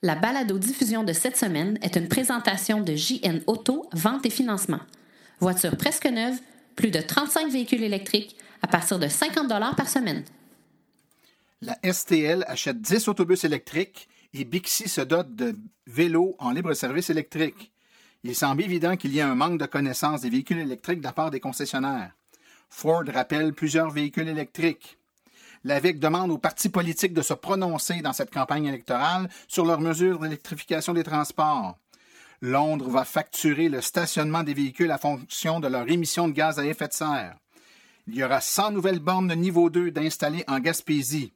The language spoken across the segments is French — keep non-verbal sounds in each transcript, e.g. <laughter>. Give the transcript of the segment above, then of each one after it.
La balado-diffusion de cette semaine est une présentation de JN Auto, vente et financement. Voiture presque neuve, plus de 35 véhicules électriques à partir de 50 par semaine. La STL achète 10 autobus électriques et Bixi se dote de vélos en libre-service électrique. Il semble évident qu'il y a un manque de connaissance des véhicules électriques de la part des concessionnaires. Ford rappelle plusieurs véhicules électriques. l'AVIC demande aux partis politiques de se prononcer dans cette campagne électorale sur leurs mesures d'électrification des transports. Londres va facturer le stationnement des véhicules à fonction de leur émission de gaz à effet de serre. Il y aura 100 nouvelles bornes de niveau 2 d'installer en Gaspésie.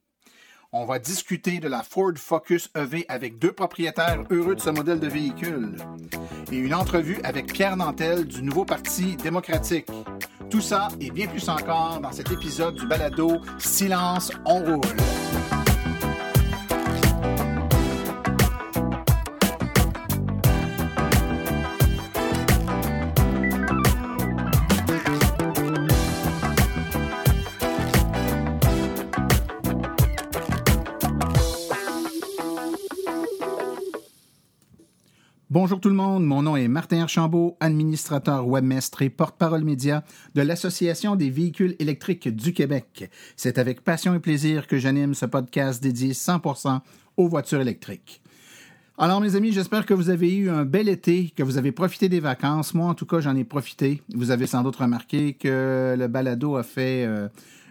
On va discuter de la Ford Focus EV avec deux propriétaires heureux de ce modèle de véhicule. Et une entrevue avec Pierre Nantel du nouveau Parti démocratique. Tout ça et bien plus encore dans cet épisode du balado Silence, on roule. Bonjour tout le monde, mon nom est Martin Archambault, administrateur webmestre et porte-parole média de l'Association des véhicules électriques du Québec. C'est avec passion et plaisir que j'anime ce podcast dédié 100% aux voitures électriques. Alors mes amis, j'espère que vous avez eu un bel été, que vous avez profité des vacances. Moi en tout cas, j'en ai profité. Vous avez sans doute remarqué que le balado a fait euh,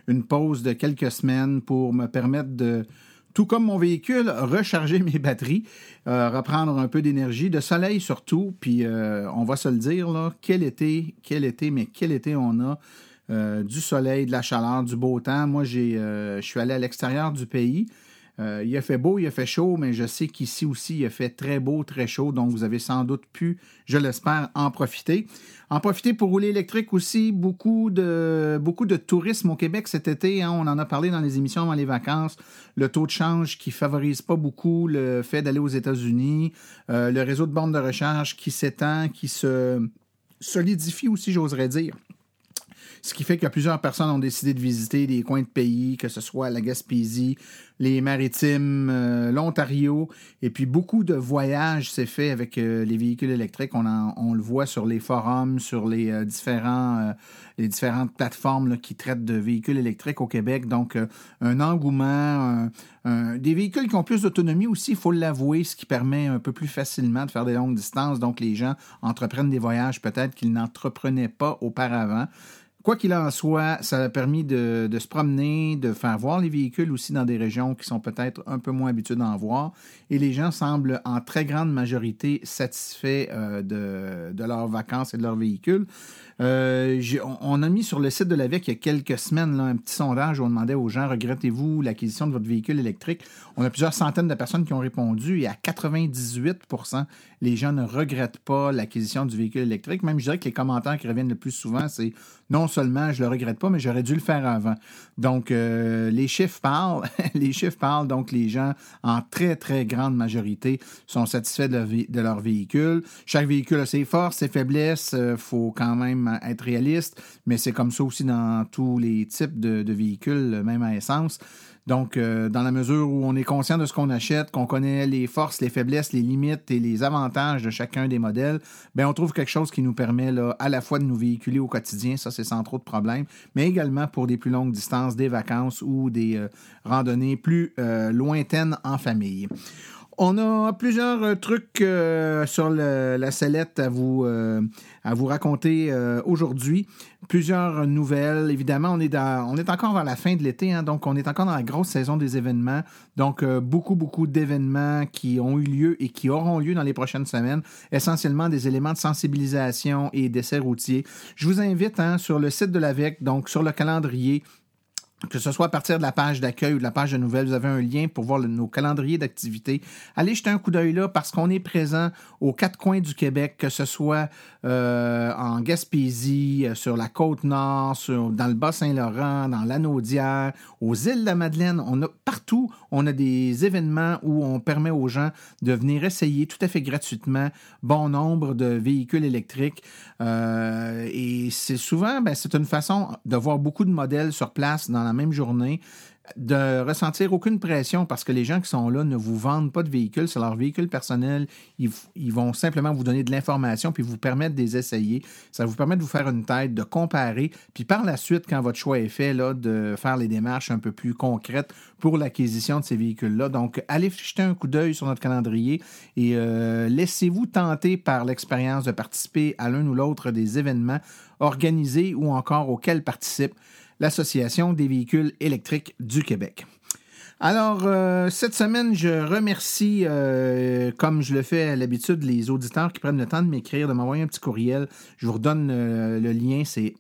une pause de quelques semaines pour me permettre de tout comme mon véhicule, recharger mes batteries, euh, reprendre un peu d'énergie, de soleil surtout, puis euh, on va se le dire, là, quel été, quel été, mais quel été on a, euh, du soleil, de la chaleur, du beau temps. Moi, j'ai, je suis allé à l'extérieur du pays. Il a fait beau, il a fait chaud, mais je sais qu'ici aussi, il a fait très beau, très chaud, donc vous avez sans doute pu, je l'espère, en profiter. En profiter pour rouler électrique aussi. Beaucoup de, beaucoup de tourisme au Québec cet été. Hein. on en a parlé dans les émissions avant les vacances. Le taux de change qui favorise pas beaucoup le fait d'aller aux États-Unis. Euh, le réseau de bornes de recharge qui s'étend, qui se solidifie aussi, j'oserais dire. Ce qui fait que plusieurs personnes ont décidé de visiter des coins de pays, que ce soit la Gaspésie, les Maritimes, euh, l'Ontario, et puis beaucoup de voyages s'est fait avec euh, les véhicules électriques. On, on, le voit sur les forums, sur les euh, différents, les différentes plateformes qui traitent de véhicules électriques au Québec. Donc, un engouement, des véhicules qui ont plus d'autonomie aussi, il faut l'avouer, ce qui permet un peu plus facilement de faire des longues distances. Donc, les gens entreprennent des voyages peut-être qu'ils n'entreprenaient pas auparavant. Quoi qu'il en soit, ça a permis de, se promener, de faire voir les véhicules aussi dans des régions qui sont peut-être un peu moins habituées d'en voir. Et les gens semblent en très grande majorité satisfaits euh, de, de, leurs vacances et de leurs véhicules. Euh, on, a mis sur le site de l'AVEC il y a quelques semaines un petit sondage où on demandait aux gens regrettez-vous l'acquisition de votre véhicule électrique? On a plusieurs centaines de personnes qui ont répondu et à 98% les gens ne regrettent pas l'acquisition du véhicule électrique. Même je dirais que les commentaires qui reviennent le plus souvent, c'est non seulement je le regrette pas, mais j'aurais dû le faire avant. Donc euh, les chiffres parlent, <laughs> les chiffres parlent. Donc les gens en très très grande majorité sont satisfaits de leur, véhicule. Chaque véhicule a ses forces, ses faiblesses. Il euh, faut quand même être réaliste, mais c'est comme ça aussi dans tous les types de, véhicules, même à essence. Donc, euh, dans la mesure où on est conscient de ce qu'on achète, qu'on connaît les forces, les faiblesses, les limites et les avantages de chacun des modèles, ben on trouve quelque chose qui nous permet là, à la fois de nous véhiculer au quotidien, ça c'est sans trop de problèmes, mais également pour des plus longues distances, des vacances ou des euh, randonnées plus euh, lointaines en famille. On a plusieurs euh, trucs euh, sur la sellette à vous, euh, à vous raconter aujourd'hui. Plusieurs nouvelles. Évidemment, on est, encore vers la fin de l'été, hein, donc on est encore dans la grosse saison des événements. Donc, beaucoup, beaucoup d'événements qui ont eu lieu et qui auront lieu dans les prochaines semaines. Essentiellement des éléments de sensibilisation et d'essais routiers. Je vous invite hein, sur le site de l'AVEC, donc sur le calendrier, que ce soit à partir de la page d'accueil ou de la page de nouvelles, vous avez un lien pour voir nos calendriers d'activités. Allez jeter un coup d'œil là parce qu'on est présent aux quatre coins du Québec, que ce soit euh, en Gaspésie, euh, sur la côte nord, dans le Bas-Saint-Laurent, dans l'Anaudière, aux îles de la Madeleine. On a partout, on a des événements où on permet aux gens de venir essayer tout à fait gratuitement bon nombre de véhicules électriques. Euh, et c'est souvent, ben, c'est une façon de voir beaucoup de modèles sur place dans la même journée. de ressentir aucune pression parce que les gens qui sont là ne vous vendent pas de véhicules, c'est leur véhicule personnel. Ils, vont simplement vous donner de l'information puis vous permettre de les essayer. Ça vous permet de vous faire une tête, de comparer. Puis par la suite, quand votre choix est fait, là, de faire les démarches un peu plus concrètes pour l'acquisition de ces véhicules-là. Donc, allez jeter un coup d'œil sur notre calendrier et euh, laissez-vous tenter par l'expérience de participer à l'un ou l'autre des événements organisés ou encore auxquels participe l'Association des véhicules électriques du Québec. Alors, euh, cette semaine, je remercie, euh, comme je le fais à l'habitude, les auditeurs qui prennent le temps de m'écrire, de m'envoyer un petit courriel. Je vous redonne euh, le lien, c'est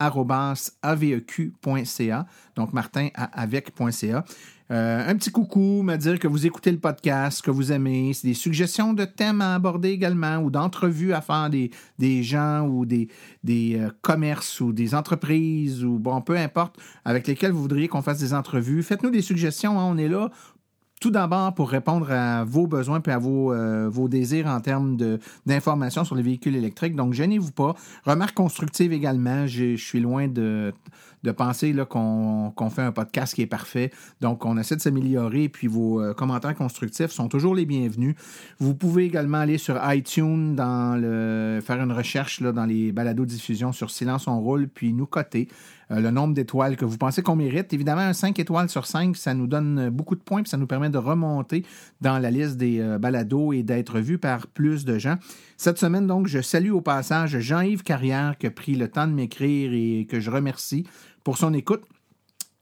martin.aveq.ca, donc martin avec.ca. Euh, un petit coucou, me dire que vous écoutez le podcast, que vous aimez, des suggestions de thèmes à aborder également ou d'entrevues à faire des, gens ou des, des euh, commerces ou des entreprises ou bon, peu importe, avec lesquels vous voudriez qu'on fasse des entrevues. Faites-nous des suggestions, hein, on est là tout d'abord pour répondre à vos besoins et à vos, euh, vos désirs en termes d'informations sur les véhicules électriques. Donc, gênez-vous pas. Remarque constructive également. Je suis loin de, de penser qu'on fait un podcast qui est parfait. Donc, on essaie de s'améliorer. Puis, vos euh, commentaires constructifs sont toujours les bienvenus. Vous pouvez également aller sur iTunes, dans le, faire une recherche là, dans les balados diffusion sur Silence on roule, puis nous coter. Euh, le nombre d'étoiles que vous pensez qu'on mérite. Évidemment, un 5 étoiles sur 5, ça nous donne beaucoup de points, puis ça nous permet de remonter dans la liste des euh, balados et d'être vu par plus de gens. Cette semaine, donc, je salue au passage Jean-Yves Carrière qui a pris le temps de m'écrire et que je remercie pour son écoute.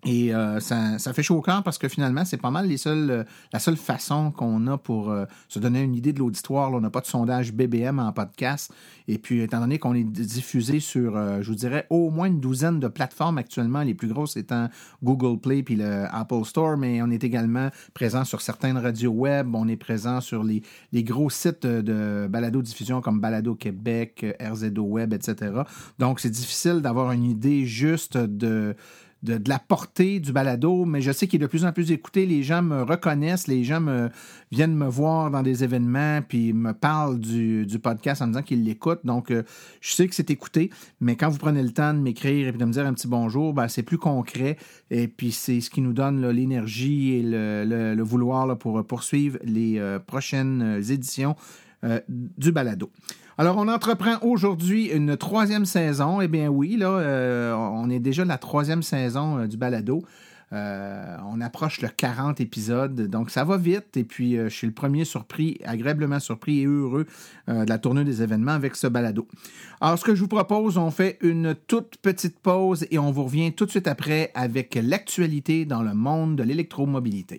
Et euh, ça, fait chaud au cœur parce que finalement, c'est pas mal les seuls, euh, la seule façon qu'on a pour euh, se donner une idée de l'auditoire. On n'a pas de sondage BBM en podcast. Et puis, étant donné qu'on est diffusé sur, je vous dirais, au moins une douzaine de plateformes actuellement, les plus grosses étant Google Play puis le Apple Store, mais on est également présent sur certaines radios web. On est présent sur les, les gros sites de balado-diffusion comme Balado Québec, RZO Web, etc. Donc, c'est difficile d'avoir une idée juste de de, la portée du balado, mais je sais qu'il est de plus en plus écouté. Les gens me reconnaissent, les gens me, viennent me voir dans des événements, puis me parlent du, podcast en me disant qu'ils l'écoutent. Donc, euh, je sais que c'est écouté, mais quand vous prenez le temps de m'écrire et de me dire un petit bonjour, ben, c'est plus concret. Et puis, c'est ce qui nous donne l'énergie et le, vouloir pour poursuivre les euh, prochaines éditions euh, du balado. Alors, on entreprend aujourd'hui une troisième saison. Eh bien oui, là, euh, on est déjà la troisième saison euh, du balado. Euh, on approche le 40 épisodes, donc ça va vite. Et puis, je suis le premier surpris, agréablement surpris et heureux de la tournée des événements avec ce balado. Alors, ce que je vous propose, on fait une toute petite pause et on vous revient tout de suite après avec l'actualité dans le monde de l'électromobilité.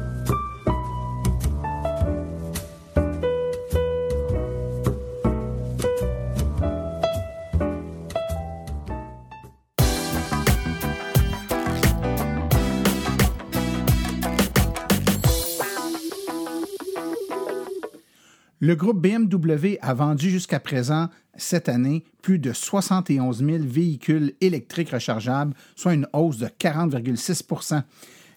Le groupe BMW a vendu jusqu'à présent, cette année, plus de 71 000 véhicules électriques rechargeables, soit une hausse de 40,6%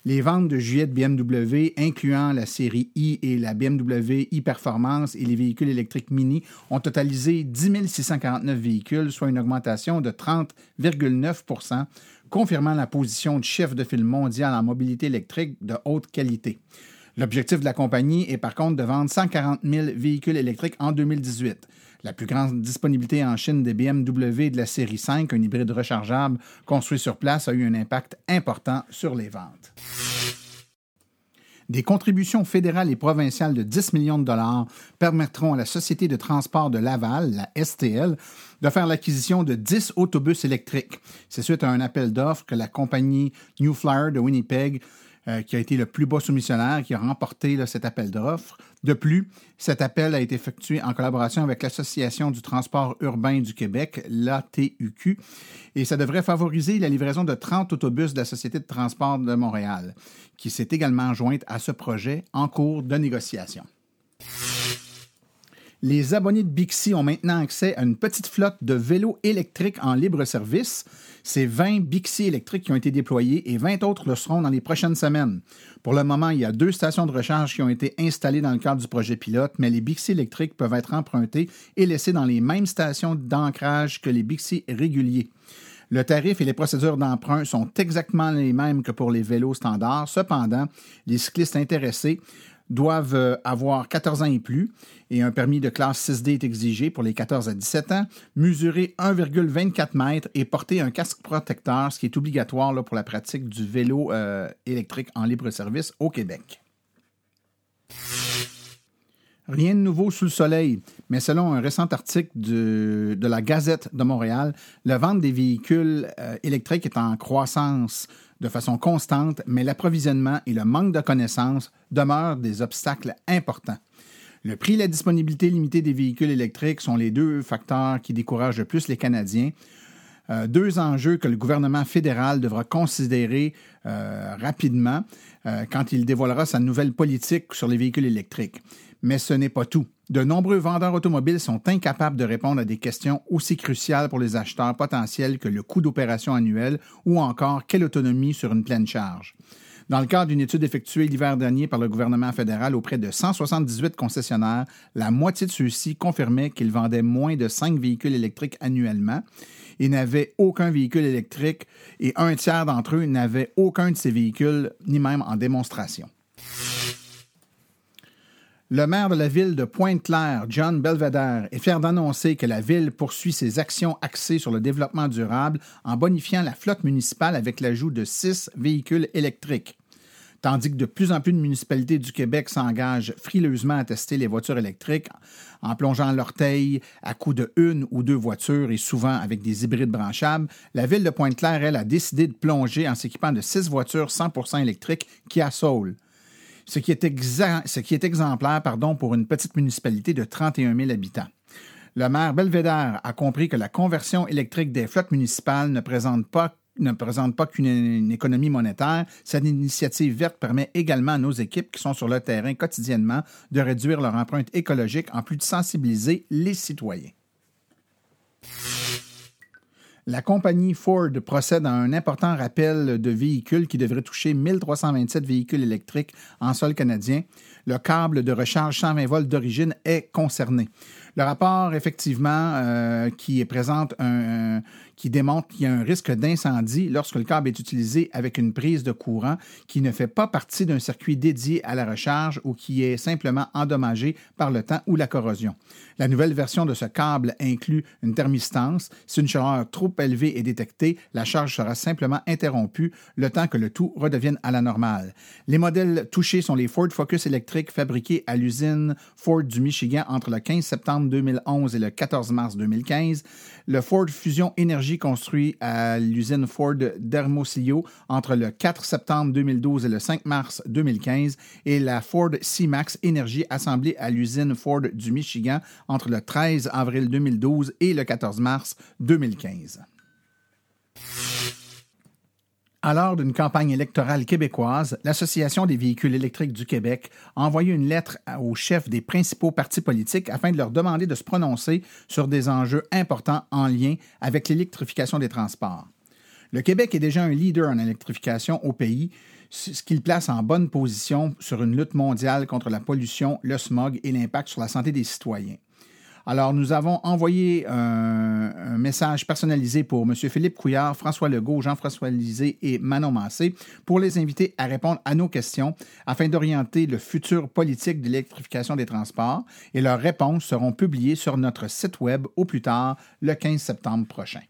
les ventes de juillet BMW, incluant la série i et la BMW e-Performance et les véhicules électriques Mini, ont totalisé 10 649 véhicules, soit une augmentation de 30,9% confirmant la position de chef de file mondial en mobilité électrique de haute qualité. L'objectif de la compagnie est par contre de vendre 140 000 véhicules électriques en 2018. La plus grande disponibilité en Chine des BMW de la série 5, un hybride rechargeable construit sur place, a eu un impact important sur les ventes. Des contributions fédérales et provinciales de 10 millions de dollars permettront à la Société de transport de Laval, la STL, de faire l'acquisition de 10 autobus électriques. C'est suite à un appel d'offres que la compagnie New Flyer de Winnipeg euh, qui a été le plus bas soumissionnaire, qui a remporté cet appel d'offres. De plus, cet appel a été effectué en collaboration avec l'Association du transport urbain du Québec, l'ATUQ, et ça devrait favoriser la livraison de 30 autobus de la Société de transport de Montréal, qui s'est également jointe à ce projet en cours de négociation. Les abonnés de Bixi ont maintenant accès à une petite flotte de vélos électriques en libre service c'est 20 Bixi électriques qui ont été déployés et 20 autres le seront dans les prochaines semaines. Pour le moment, il y a deux stations de recharge qui ont été installées dans le cadre du projet pilote, mais les Bixi électriques peuvent être empruntés et laissés dans les mêmes stations d'ancrage que les Bixi réguliers. Le tarif et les procédures d'emprunt sont exactement les mêmes que pour les vélos standards. Cependant, les cyclistes intéressés doivent euh, avoir 14 ans et plus et un permis de classe 6D est exigé pour les 14 à 17 ans, mesurer 1,24 mètres et porter un casque protecteur, ce qui est obligatoire là, pour la pratique du vélo euh, électrique en libre service au Québec. Rien de nouveau sous le soleil, mais selon un récent article de, la Gazette de Montréal, le vente des véhicules euh, électriques est en croissance de façon constante, mais l'approvisionnement et le manque de connaissances demeurent des obstacles importants. Le prix et la disponibilité limitée des véhicules électriques sont les deux facteurs qui découragent le plus les Canadiens. Euh, deux enjeux que le gouvernement fédéral devra considérer euh, rapidement quand il dévoilera sa nouvelle politique sur les véhicules électriques. Mais ce n'est pas tout. De nombreux vendeurs automobiles sont incapables de répondre à des questions aussi cruciales pour les acheteurs potentiels que le coût d'opération annuel ou encore quelle autonomie sur une pleine charge. Dans le cadre d'une étude effectuée l'hiver dernier par le gouvernement fédéral auprès de 178 concessionnaires, la moitié de ceux-ci confirmaient qu'ils vendaient moins de 5 véhicules électriques annuellement et n'avaient aucun véhicule électrique et un tiers d'entre eux n'avaient aucun de ces véhicules, ni même en démonstration. Le maire de la ville de Pointe-Claire, John Belvedere, est fier d'annoncer que la ville poursuit ses actions axées sur le développement durable en bonifiant la flotte municipale avec l'ajout de six véhicules électriques. Tandis que de plus en plus de municipalités du Québec s'engagent frileusement à tester les voitures électriques en plongeant l'orteil à coups de une ou deux voitures et souvent avec des hybrides branchables, la ville de Pointe-Claire, elle, a décidé de plonger en s'équipant de six voitures 100% électriques Kia Soul ce qui est, exemplaire pardon, pour une petite municipalité de 31 000 habitants. Le maire Belvédère a compris que la conversion électrique des flottes municipales ne présente pas ne présente pas qu'une économie monétaire, cette initiative verte permet également à nos équipes qui sont sur le terrain quotidiennement de réduire leur empreinte écologique en plus de sensibiliser les citoyens. La compagnie Ford procède à un important rappel de véhicules qui devrait toucher 1327 véhicules électriques en sol canadien. Le câble de recharge 120 volts d'origine est concerné. Le rapport, effectivement, euh, qui présente un, qui démontre qu'il y a un risque d'incendie lorsque le câble est utilisé avec une prise de courant qui ne fait pas partie d'un circuit dédié à la recharge ou qui est simplement endommagé par le temps ou la corrosion. La nouvelle version de ce câble inclut une thermistance. Si une chaleur trop élevée est détectée, la charge sera simplement interrompue le temps que le tout redevienne à la normale. Les modèles touchés sont les Ford Focus électriques fabriqués à l'usine Ford du Michigan entre le 15 septembre 2011 et le 14 mars 2015, le Ford Fusion Energy construit à l'usine Ford d'Hermosillo entre le 4 septembre 2012 et le 5 mars 2015 et la Ford C-Max Energy assemblée à l'usine Ford du Michigan entre le 13 avril 2012 et le 14 mars 2015. À l'heure d'une campagne électorale québécoise, l'Association des véhicules électriques du Québec a envoyé une lettre aux chefs des principaux partis politiques afin de leur demander de se prononcer sur des enjeux importants en lien avec l'électrification des transports. Le Québec est déjà un leader en électrification au pays, ce qui le place en bonne position sur une lutte mondiale contre la pollution, le smog et l'impact sur la santé des citoyens. Alors, nous avons envoyé un, message personnalisé pour M. Philippe Couillard, François Legault, Jean-François Lisée et Manon Massé pour les inviter à répondre à nos questions afin d'orienter le futur politique de l'électrification des transports et leurs réponses seront publiées sur notre site Web au plus tard le 15 septembre prochain.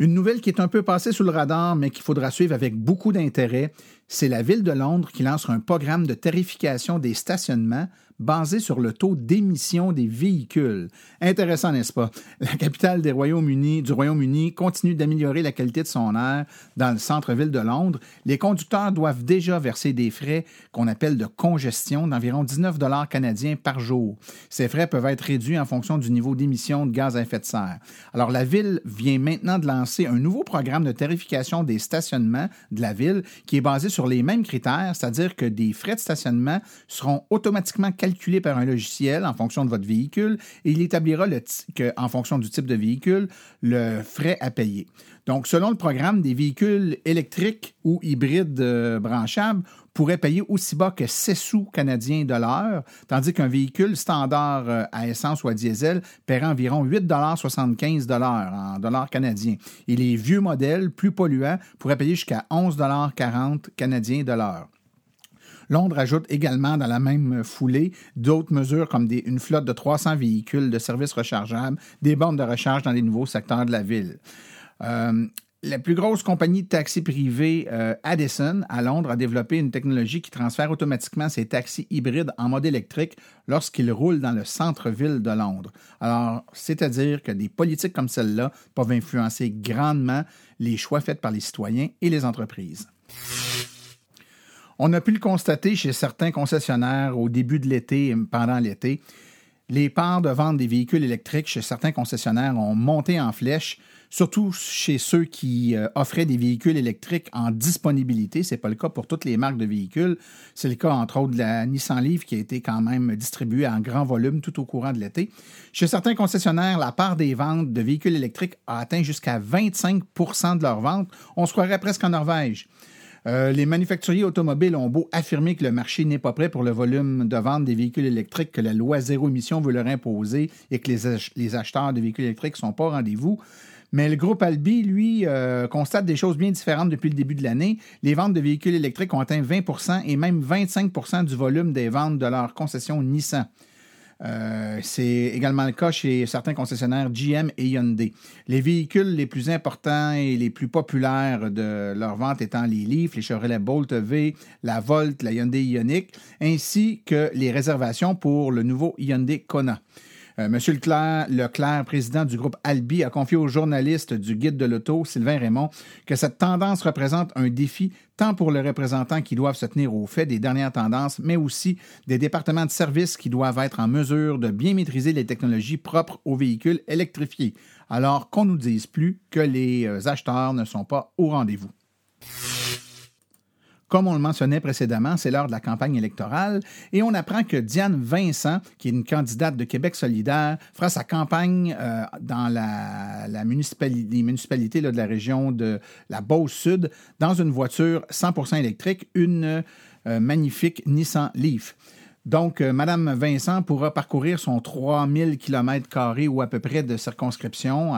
Une nouvelle qui est un peu passée sous le radar, mais qu'il faudra suivre avec beaucoup d'intérêt, c'est la Ville de Londres qui lance un programme de tarification des stationnements basé sur le taux d'émission des véhicules. Intéressant, n'est-ce pas? La capitale du Royaume-Uni continue d'améliorer la qualité de son air dans le centre-ville de Londres. Les conducteurs doivent déjà verser des frais qu'on appelle de congestion d'environ 19 dollars canadiens par jour. Ces frais peuvent être réduits en fonction du niveau d'émission de gaz à effet de serre. Alors, la ville vient maintenant de lancer un nouveau programme de tarification des stationnements de la ville qui est basé sur les mêmes critères, c'est-à-dire que des frais de stationnement seront automatiquement calculés par un logiciel en fonction de votre véhicule et il établira le en fonction du type de véhicule le frais à payer. Donc, selon le programme, des véhicules électriques ou hybrides euh, branchables pourraient payer aussi bas que 6 sous canadiens de l'heure, tandis qu'un véhicule standard euh, à essence ou à diesel paierait environ 8,75 en dollars canadiens. Et les vieux modèles, plus polluants, pourraient payer jusqu'à 11,40 canadiens de l'heure. Londres ajoute également dans la même foulée d'autres mesures comme une flotte de 300 véhicules de services rechargeables, des bornes de recharge dans les nouveaux secteurs de la ville. Euh, la plus grosse compagnie de taxis privés, euh, Addison, à Londres, a développé une technologie qui transfère automatiquement ses taxis hybrides en mode électrique lorsqu'ils roulent dans le centre-ville de Londres. Alors, c'est-à-dire que des politiques comme celle-là peuvent influencer grandement les choix faits par les citoyens et les entreprises. On a pu le constater chez certains concessionnaires au début de l'été et pendant l'été. Les parts de vente des véhicules électriques chez certains concessionnaires ont monté en flèche surtout chez ceux qui euh, offraient des véhicules électriques en disponibilité. Ce n'est pas le cas pour toutes les marques de véhicules. C'est le cas, entre autres, de la Nissan Leaf qui a été quand même distribuée en grand volume tout au courant de l'été. Chez certains concessionnaires, la part des ventes de véhicules électriques a atteint jusqu'à 25% de leurs ventes. On se croirait presque en Norvège. Euh, les manufacturiers automobiles ont beau affirmer que le marché n'est pas prêt pour le volume de vente des véhicules électriques que la loi zéro émission veut leur imposer et que les, acheteurs de véhicules électriques ne sont pas au rendez-vous. Mais le groupe Albi, lui, euh, constate des choses bien différentes depuis le début de l'année. Les ventes de véhicules électriques ont atteint 20% et même 25% du volume des ventes de leur concession Nissan. Euh, c'est également le cas chez certains concessionnaires GM et Hyundai. Les véhicules les plus importants et les plus populaires de leur vente étant les Leaf, les Chevrolet Bolt V, la Volt, la Hyundai Ioniq, ainsi que les réservations pour le nouveau Hyundai Kona. Euh, Monsieur Leclerc, président du groupe Albi, a confié au journaliste du guide de l'auto, Sylvain Raymond, que cette tendance représente un défi tant pour les représentants qui doivent se tenir au fait des dernières tendances, mais aussi des départements de services qui doivent être en mesure de bien maîtriser les technologies propres aux véhicules électrifiés, alors qu'on nous dise plus que les euh, acheteurs ne sont pas au rendez-vous. Comme on le mentionnait précédemment, c'est l'heure de la campagne électorale et on apprend que Diane Vincent, qui est une candidate de Québec solidaire, fera sa campagne euh, dans la, les municipalités de la région de la Beauce-Sud dans une voiture 100% électrique, une euh, magnifique Nissan Leaf. Donc, euh, Mme Vincent pourra parcourir son 3000 km ou à peu près de circonscription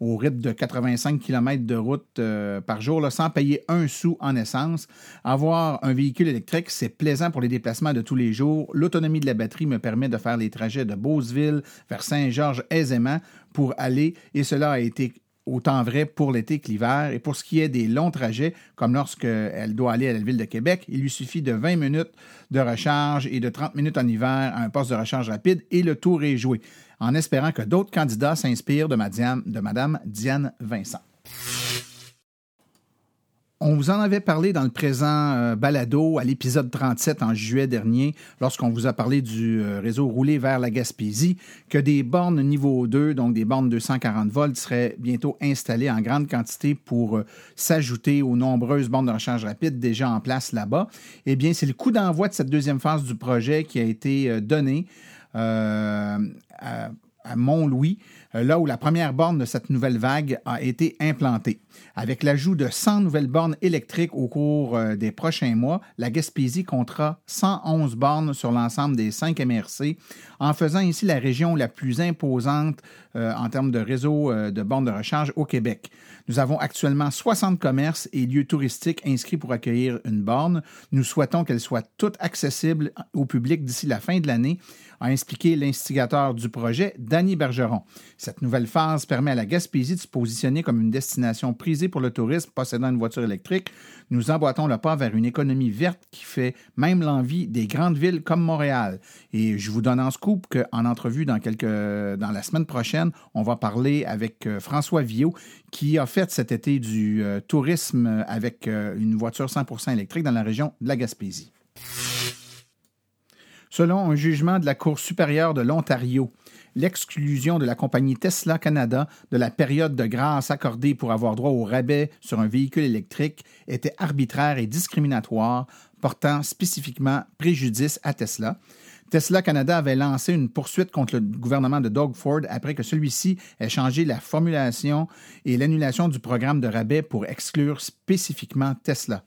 au rythme de 85 km de route euh, par jour sans payer un sou en essence. Avoir un véhicule électrique, c'est plaisant pour les déplacements de tous les jours. L'autonomie de la batterie me permet de faire les trajets de Beauceville vers Saint-Georges aisément pour aller, et cela a été autant vrai pour l'été que l'hiver. Et pour ce qui est des longs trajets, comme lorsqu'elle doit aller à la ville de Québec, il lui suffit de 20 minutes de recharge et de 30 minutes en hiver à un poste de recharge rapide et le tour est joué, en espérant que d'autres candidats s'inspirent de, de Mme Diane Vincent. On vous en avait parlé dans le présent euh, balado à l'épisode 37 en juillet dernier, lorsqu'on vous a parlé du euh, réseau roulé vers la Gaspésie, que des bornes niveau 2, donc des bornes 240 volts, seraient bientôt installées en grande quantité pour euh, s'ajouter aux nombreuses bornes de recharge rapide déjà en place là-bas. Eh bien, c'est le coup d'envoi de cette deuxième phase du projet qui a été donné à, à Mont-Louis, là où la première borne de cette nouvelle vague a été implantée. Avec l'ajout de 100 nouvelles bornes électriques au cours euh, des prochains mois, la Gaspésie comptera 111 bornes sur l'ensemble des 5 MRC, en faisant ici la région la plus imposante euh, en termes de réseau euh, de bornes de recharge au Québec. Nous avons actuellement 60 commerces et lieux touristiques inscrits pour accueillir une borne. Nous souhaitons qu'elle soit toute accessible au public d'ici la fin de l'année, a expliqué l'instigateur du projet, Danny Bergeron. Cette nouvelle phase permet à la Gaspésie de se positionner comme une destination prisée pour le tourisme possédant une voiture électrique. Nous emboîtons le pas vers une économie verte qui fait même l'envie des grandes villes comme Montréal. Et je vous donne en scoop qu'en entrevue dans, quelques, dans la semaine prochaine, on va parler avec euh, François Viau qui a fait cet été du euh, tourisme avec euh, une voiture 100% électrique dans la région de la Gaspésie. Selon un jugement de la Cour supérieure de l'Ontario, l'exclusion de la compagnie Tesla Canada de la période de grâce accordée pour avoir droit au rabais sur un véhicule électrique était arbitraire et discriminatoire, portant spécifiquement préjudice à Tesla. Tesla Canada avait lancé une poursuite contre le gouvernement de Doug Ford après que celui-ci ait changé la formulation et l'annulation du programme de rabais pour exclure spécifiquement Tesla.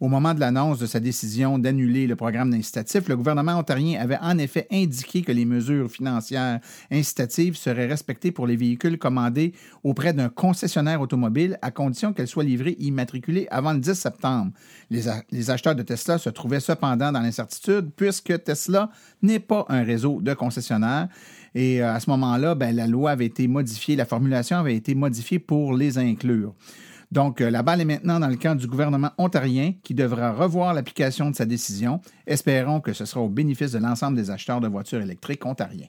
Au moment de l'annonce de sa décision d'annuler le programme d'incitatif, le gouvernement ontarien avait en effet indiqué que les mesures financières incitatives seraient respectées pour les véhicules commandés auprès d'un concessionnaire automobile à condition qu'elles soient livrées immatriculées avant le 10 septembre. Les, acheteurs de Tesla se trouvaient cependant dans l'incertitude puisque Tesla n'est pas un réseau de concessionnaires. Et euh, à ce moment-là, ben, la loi avait été modifiée, la formulation avait été modifiée pour les inclure. Donc, euh, la balle est maintenant dans le camp du gouvernement ontarien qui devra revoir l'application de sa décision. Espérons que ce sera au bénéfice de l'ensemble des acheteurs de voitures électriques ontariens.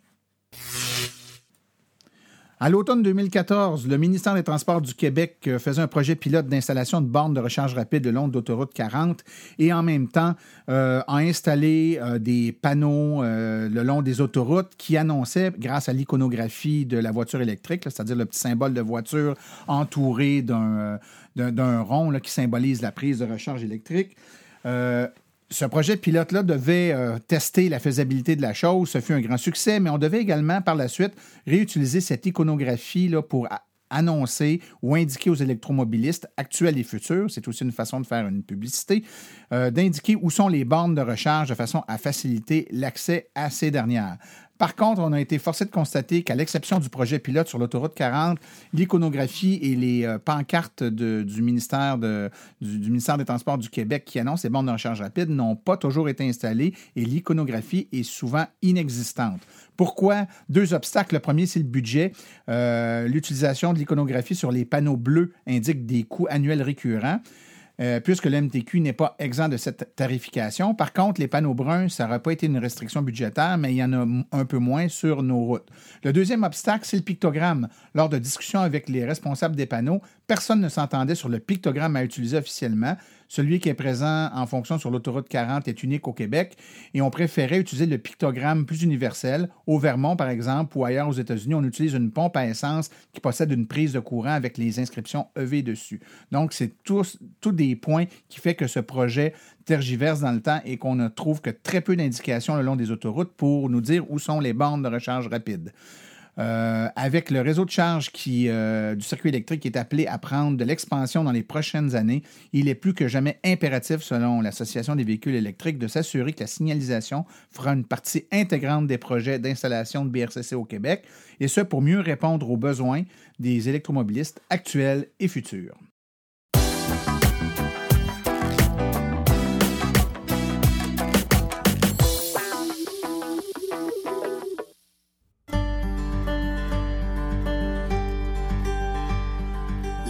À l'automne 2014, le ministère des Transports du Québec euh, faisait un projet pilote d'installation de bornes de recharge rapide le long d'autoroute 40 et en même temps euh, a installé euh, des panneaux le long des autoroutes qui annonçaient, grâce à l'iconographie de la voiture électrique, c'est-à-dire le petit symbole de voiture entouré d'un rond qui symbolise la prise de recharge électrique, ce projet pilote-là devait euh, tester la faisabilité de la chose. Ce fut un grand succès, mais on devait également, par la suite, réutiliser cette iconographie là, pour annoncer ou indiquer aux électromobilistes actuels et futurs, c'est aussi une façon de faire une publicité, euh, d'indiquer où sont les bornes de recharge de façon à faciliter l'accès à ces dernières. Par contre, on a été forcé de constater qu'à l'exception du projet pilote sur l'autoroute 40, l'iconographie et les euh, pancartes du, ministère du, des Transports du Québec qui annoncent les bornes de recharge rapide n'ont pas toujours été installées et l'iconographie est souvent inexistante. Pourquoi? Deux obstacles. Le premier, c'est le budget. Euh, l'utilisation de l'iconographie sur les panneaux bleus indique des coûts annuels récurrents. Euh, puisque le MTQ n'est pas exempt de cette tarification. Par contre, les panneaux bruns, ça n'aurait pas été une restriction budgétaire, mais il y en a un peu moins sur nos routes. Le deuxième obstacle, c'est le pictogramme. Lors de discussions avec les responsables des panneaux, personne ne s'entendait sur le pictogramme à utiliser officiellement. Celui qui est présent en fonction sur l'autoroute 40 est unique au Québec et on préférait utiliser le pictogramme plus universel. Au Vermont, par exemple, ou ailleurs aux États-Unis, on utilise une pompe à essence qui possède une prise de courant avec les inscriptions EV dessus. Donc, c'est tous, tous des points qui fait que ce projet tergiverse dans le temps et qu'on ne trouve que très peu d'indications le long des autoroutes pour nous dire où sont les bornes de recharge rapide. Euh, avec le réseau de charge euh, du circuit électrique qui est appelé à prendre de l'expansion dans les prochaines années, il est plus que jamais impératif, selon l'Association des véhicules électriques, de s'assurer que la signalisation fera une partie intégrante des projets d'installation de BRCC au Québec, et ce pour mieux répondre aux besoins des électromobilistes actuels et futurs.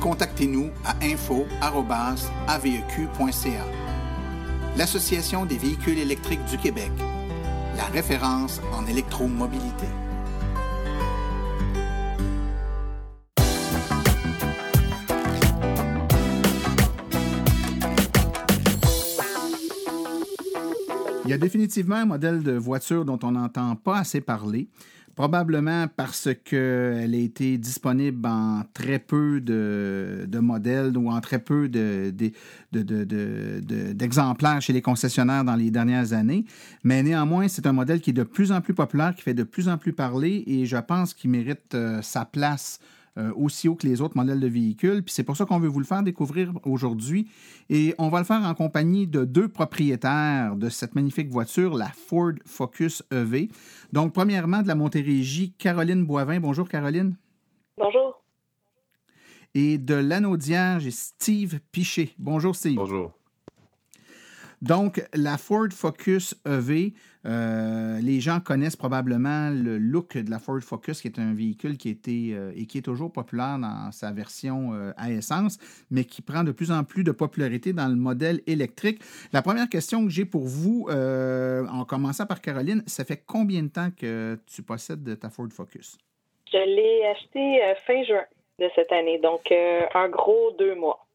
contactez-nous à info.aveq.ca. L'Association des véhicules électriques du Québec, la référence en électromobilité. Il y a définitivement un modèle de voiture dont on n'entend pas assez parler, Probablement parce qu'elle a été disponible en très peu de, modèles ou en très peu d'exemplaires chez les concessionnaires dans les dernières années. Mais néanmoins, c'est un modèle qui est de plus en plus populaire, qui fait de plus en plus parler et je pense qu'il mérite euh, sa place euh, aussi haut que les autres modèles de véhicules. Puis c'est pour ça qu'on veut vous le faire découvrir aujourd'hui. Et on va le faire en compagnie de deux propriétaires de cette magnifique voiture, la Ford Focus EV. Donc, premièrement, de la Montérégie, Caroline Boivin. Bonjour, Caroline. Bonjour. Et de l'Anaudière, j'ai Steve Piché. Bonjour, Steve. Bonjour. Donc, la Ford Focus EV, euh, les gens connaissent probablement le look de la Ford Focus, qui est un véhicule qui était euh, et qui est toujours populaire dans sa version euh, à essence, mais qui prend de plus en plus de popularité dans le modèle électrique. La première question que j'ai pour vous, en commençant par Caroline, ça fait combien de temps que tu possèdes ta Ford Focus? Je l'ai acheté fin juin de cette année, donc un gros deux mois.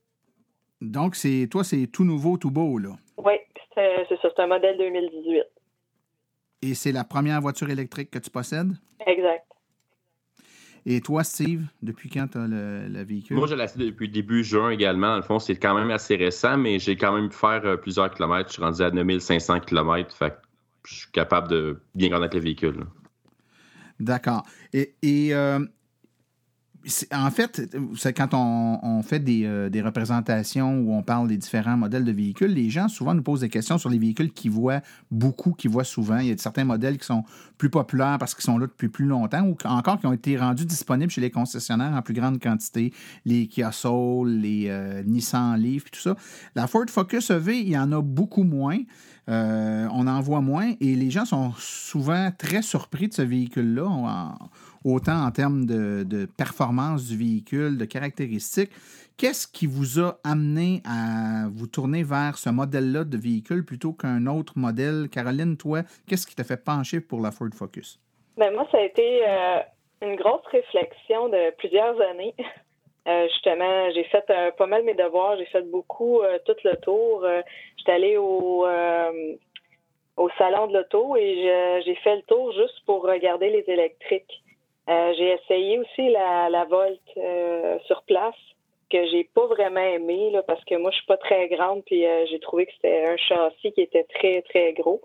Donc, c'est toi, c'est tout nouveau, tout beau, là. C'est ça. C'est un modèle 2018. Et c'est la première voiture électrique que tu possèdes? Exact. Et toi, Steve, depuis quand tu as le, véhicule? Moi, je l'ai depuis début juin également. Dans le fond, c'est quand même assez récent, mais j'ai quand même pu faire euh, plusieurs kilomètres. Je suis rendu à 9500 kilomètres. Fait je suis capable de bien connaître le véhicule. D'accord. Et, et euh, en fait, quand on, fait euh, des, représentations où on parle des différents modèles de véhicules, les gens souvent nous posent des questions sur les véhicules qu'ils voient beaucoup, qu'ils voient souvent. Il y a certains modèles qui sont plus populaires parce qu'ils sont là depuis plus longtemps ou encore qui ont été rendus disponibles chez les concessionnaires en plus grande quantité. Les Kia Soul, les euh, Nissan Leaf, tout ça. La Ford Focus EV, il y en a beaucoup moins. Euh, on en voit moins et les gens sont souvent très surpris de ce véhicule-là autant en termes de, performance du véhicule, de caractéristiques. Qu'est-ce qui vous a amené à vous tourner vers ce modèle-là de véhicule plutôt qu'un autre modèle? Caroline, toi, qu'est-ce qui t'a fait pencher pour la Ford Focus? Ben moi, ça a été euh, une grosse réflexion de plusieurs années. <laughs> Euh, justement, j'ai fait euh, pas mal mes devoirs, j'ai fait beaucoup tout le tour. J'étais allée au au salon de l'auto et j'ai fait le tour juste pour regarder les électriques. Euh, j'ai essayé aussi la, la Volt euh, sur place que j'ai pas vraiment aimé là, parce que moi je suis pas très grande puis euh, j'ai trouvé que c'était un châssis qui était très très gros.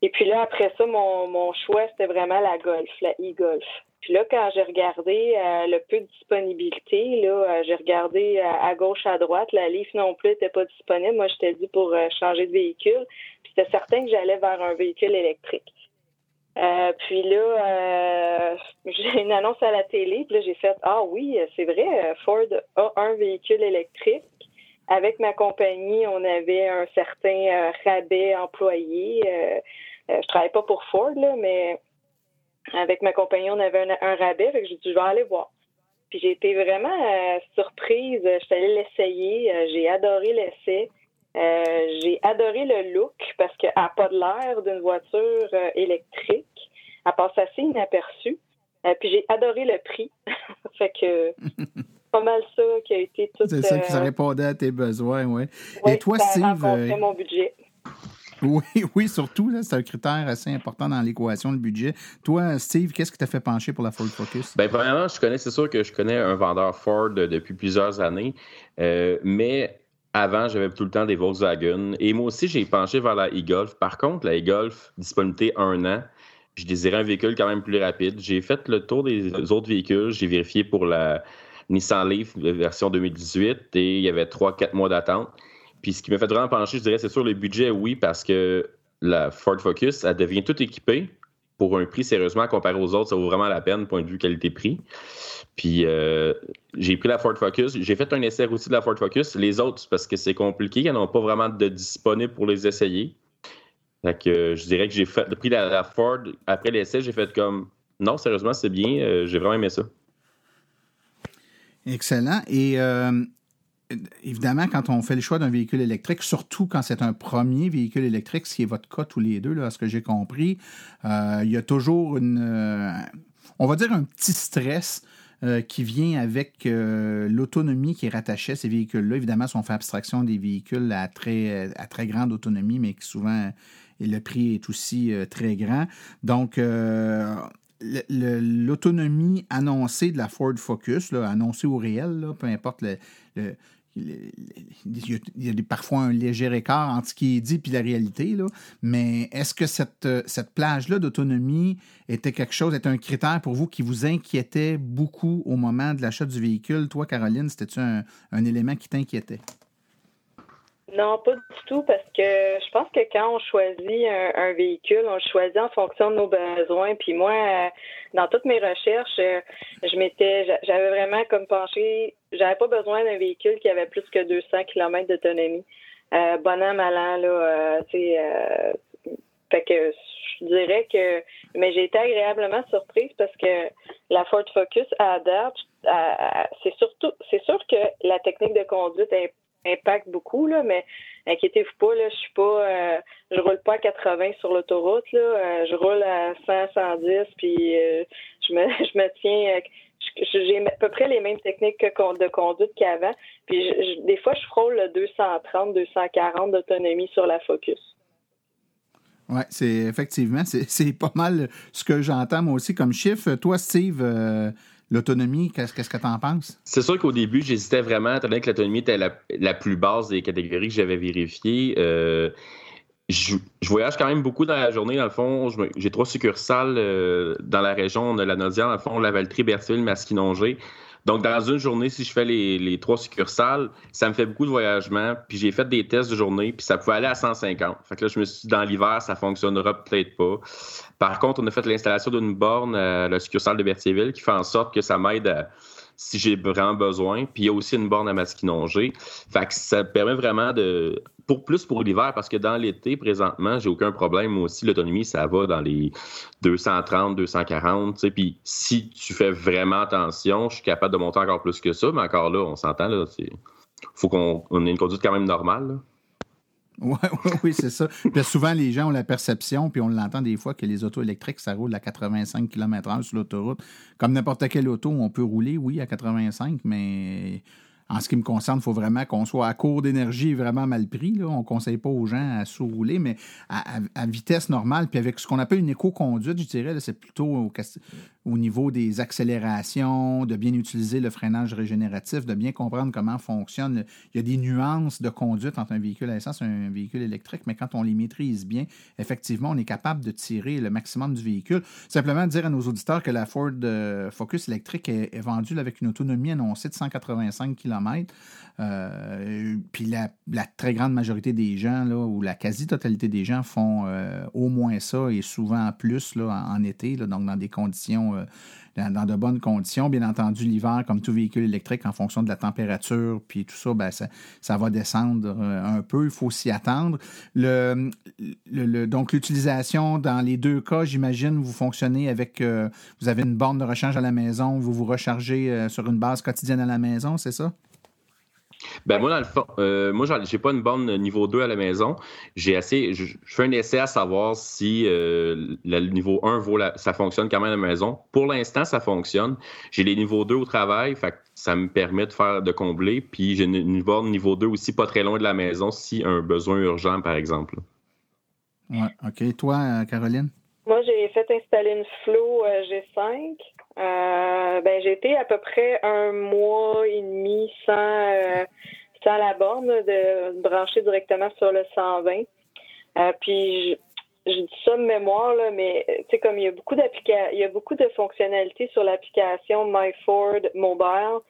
Et puis là après ça mon, mon choix c'était vraiment la Golf, la e-Golf. Puis là quand j'ai regardé le peu de disponibilité là, j'ai regardé à, gauche à droite, la Leaf non plus était pas disponible. Moi j'étais dit pour changer de véhicule. Puis c'était certain que j'allais vers un véhicule électrique. Euh, puis là, euh, <laughs> j'ai une annonce à la télé, puis là, j'ai fait Ah oui, c'est vrai, Ford a un véhicule électrique. Avec ma compagnie, on avait un certain euh, rabais employé. je travaille pas pour Ford, mais avec ma compagnie, on avait un, rabais, fait que j'ai dit je vais aller voir. Puis j'ai été vraiment surprise. Je suis allée l'essayer. j'ai adoré l'essai. Euh, j'ai adoré le look parce qu'elle n'a pas de l'air d'une voiture euh, électrique. Elle passe assez inaperçue. Euh, puis j'ai adoré le prix. <laughs> fait que <laughs> pas mal ça qui a été tout. C'est ça qui répondait à tes besoins, oui. Et toi, Steve. mon budget. Oui, oui, surtout, c'est un critère assez important dans l'équation, le budget. Toi, Steve, qu'est-ce qui t'a fait pencher pour la Ford Focus? Bien, premièrement, je connais, c'est sûr que je connais un vendeur Ford depuis plusieurs années, mais avant, j'avais tout le temps des Volkswagen. Et moi aussi, j'ai penché vers la e-Golf. Par contre, la e-Golf, disponibilité un an, je désirais un véhicule quand même plus rapide. J'ai fait le tour des autres véhicules. J'ai vérifié pour la Nissan Leaf version 2018 et il y avait 3-4 mois d'attente. Puis ce qui m'a fait vraiment pencher, je dirais, c'est sur le budget, oui, parce que la Ford Focus, elle devient toute équipée pour un prix sérieusement comparé aux autres, ça vaut vraiment la peine, point de vue qualité-prix. Puis euh, j'ai pris la Ford Focus. J'ai fait un essai aussi de la Ford Focus. Les autres, parce que c'est compliqué, ils n'ont pas vraiment de disponible pour les essayer. Fait que euh, je dirais que j'ai pris la, Ford après l'essai, j'ai fait comme non, sérieusement, c'est bien. Euh, j'ai vraiment aimé ça. Excellent. Et évidemment, quand on fait le choix d'un véhicule électrique, surtout quand c'est un premier véhicule électrique, ce qui est votre cas tous les deux, là, à ce que j'ai compris, euh, il y a toujours une, euh, on va dire un petit stress qui vient avec l'autonomie qui est rattachée à ces véhicules-là. Évidemment, si on fait abstraction des véhicules à très, à très grande autonomie, mais qui souvent, le prix est aussi très grand. Donc, l'autonomie annoncée de la Ford Focus, annoncée au réel, peu importe le, il y a parfois un léger écart entre ce qui est dit et la réalité, mais est-ce que cette, cette plage-là d'autonomie était quelque chose, était un critère pour vous qui vous inquiétait beaucoup au moment de l'achat du véhicule? Toi, Caroline, c'était-tu un élément qui t'inquiétait? Non, pas du tout, parce que je pense que quand on choisit un, véhicule, on le choisit en fonction de nos besoins. Puis moi, euh, dans toutes mes recherches, euh, je m'étais, j'avais vraiment comme penché, j'avais pas besoin d'un véhicule qui avait plus que 200 km d'autonomie. Euh, bon an, mal an, là, tu sais, fait que je dirais que, mais j'ai été agréablement surprise parce que la Ford Focus à date, c'est surtout, c'est sûr que la technique de conduite est impacte beaucoup, là, mais inquiétez-vous pas, là, je suis pas euh, je roule pas à 80 sur l'autoroute, là. Euh, je roule à 100, 110, puis euh, je me <laughs> je me tiens j'ai à peu près les mêmes techniques de conduite qu'avant. Puis des fois, je frôle le 230, 240 d'autonomie sur la Focus. Oui, c'est effectivement, c'est pas mal ce que j'entends moi aussi comme chiffre. Toi, Steve, L'autonomie, qu'est-ce que tu en penses? C'est sûr qu'au début, j'hésitais vraiment, étant donné que l'autonomie était la, plus basse des catégories que j'avais vérifiées. Euh, je, voyage quand même beaucoup dans la journée. Dans le fond, j'ai trois succursales euh, dans la région de la Nodière. Dans le fond, Lavaltrie, Bertheville, Masquinongé. Donc, dans une journée, si je fais les, trois succursales, ça me fait beaucoup de voyagement. Puis j'ai fait des tests de journée, puis ça pouvait aller à 150. Fait que là, je me suis dit, dans l'hiver, ça fonctionnera peut-être pas. Par contre, on a fait l'installation d'une borne à la succursale de Berthierville qui fait en sorte que ça m'aide si j'ai vraiment besoin. Puis il y a aussi une borne à Masquinongé. Fait que ça permet vraiment de pour plus pour l'hiver, parce que dans l'été, présentement, j'ai aucun problème. Moi aussi, l'autonomie, ça va dans les 230, 240. Puis si tu fais vraiment attention, je suis capable de monter encore plus que ça, mais encore là, on s'entend, là, faut qu'on ait une conduite quand même normale. Oui, oui, c'est ça. Puis souvent, les gens ont la perception, puis on l'entend des fois, que les autos électriques, ça roule à 85 km/h sur l'autoroute. Comme n'importe quelle auto, on peut rouler, oui, à 85, mais en ce qui me concerne, il faut vraiment qu'on soit à court d'énergie vraiment mal pris. Là. On ne conseille pas aux gens à sous-rouler, mais à, vitesse normale, puis avec ce qu'on appelle une éco-conduite, je dirais, c'est plutôt au, au, niveau des accélérations, de bien utiliser le freinage régénératif, de bien comprendre comment fonctionne. Il y a des nuances de conduite entre un véhicule à essence et un véhicule électrique, mais quand on les maîtrise bien, effectivement, on est capable de tirer le maximum du véhicule. Simplement dire à nos auditeurs que la Ford euh, Focus électrique est, est vendue avec une autonomie annoncée de 185 km euh, puis la, très grande majorité des gens, là, ou la quasi-totalité des gens font euh, au moins ça et souvent plus là, en, été, donc dans des conditions, euh, dans, de bonnes conditions. Bien entendu, l'hiver, comme tout véhicule électrique, en fonction de la température, puis tout ça, ben, ça, va descendre un peu. Il faut s'y attendre. Le, donc, l'utilisation dans les deux cas, j'imagine, vous fonctionnez avec, vous avez une borne de rechange à la maison, vous vous rechargez sur une base quotidienne à la maison, c'est ça? Ben moi, dans le fond, euh, moi, j'ai pas une borne niveau 2 à la maison. J'ai assez. Je, fais un essai à savoir si euh, le niveau 1 vaut ça fonctionne quand même à la maison. Pour l'instant, ça fonctionne. J'ai les niveaux 2 au travail, fait ça me permet de faire de combler. Puis j'ai une, borne niveau 2 aussi pas très loin de la maison si un besoin urgent, par exemple. Ouais, OK. Toi, euh, Caroline? Moi, j'ai fait installer une Flow G5. Euh, ben, j'ai été à peu près un mois et demi sans, euh, sans la borne, de brancher directement sur le 120. Euh, puis, je, dis ça de mémoire, là, mais tu sais, comme il y a beaucoup il y a beaucoup de fonctionnalités sur l'application MyFord Mobile.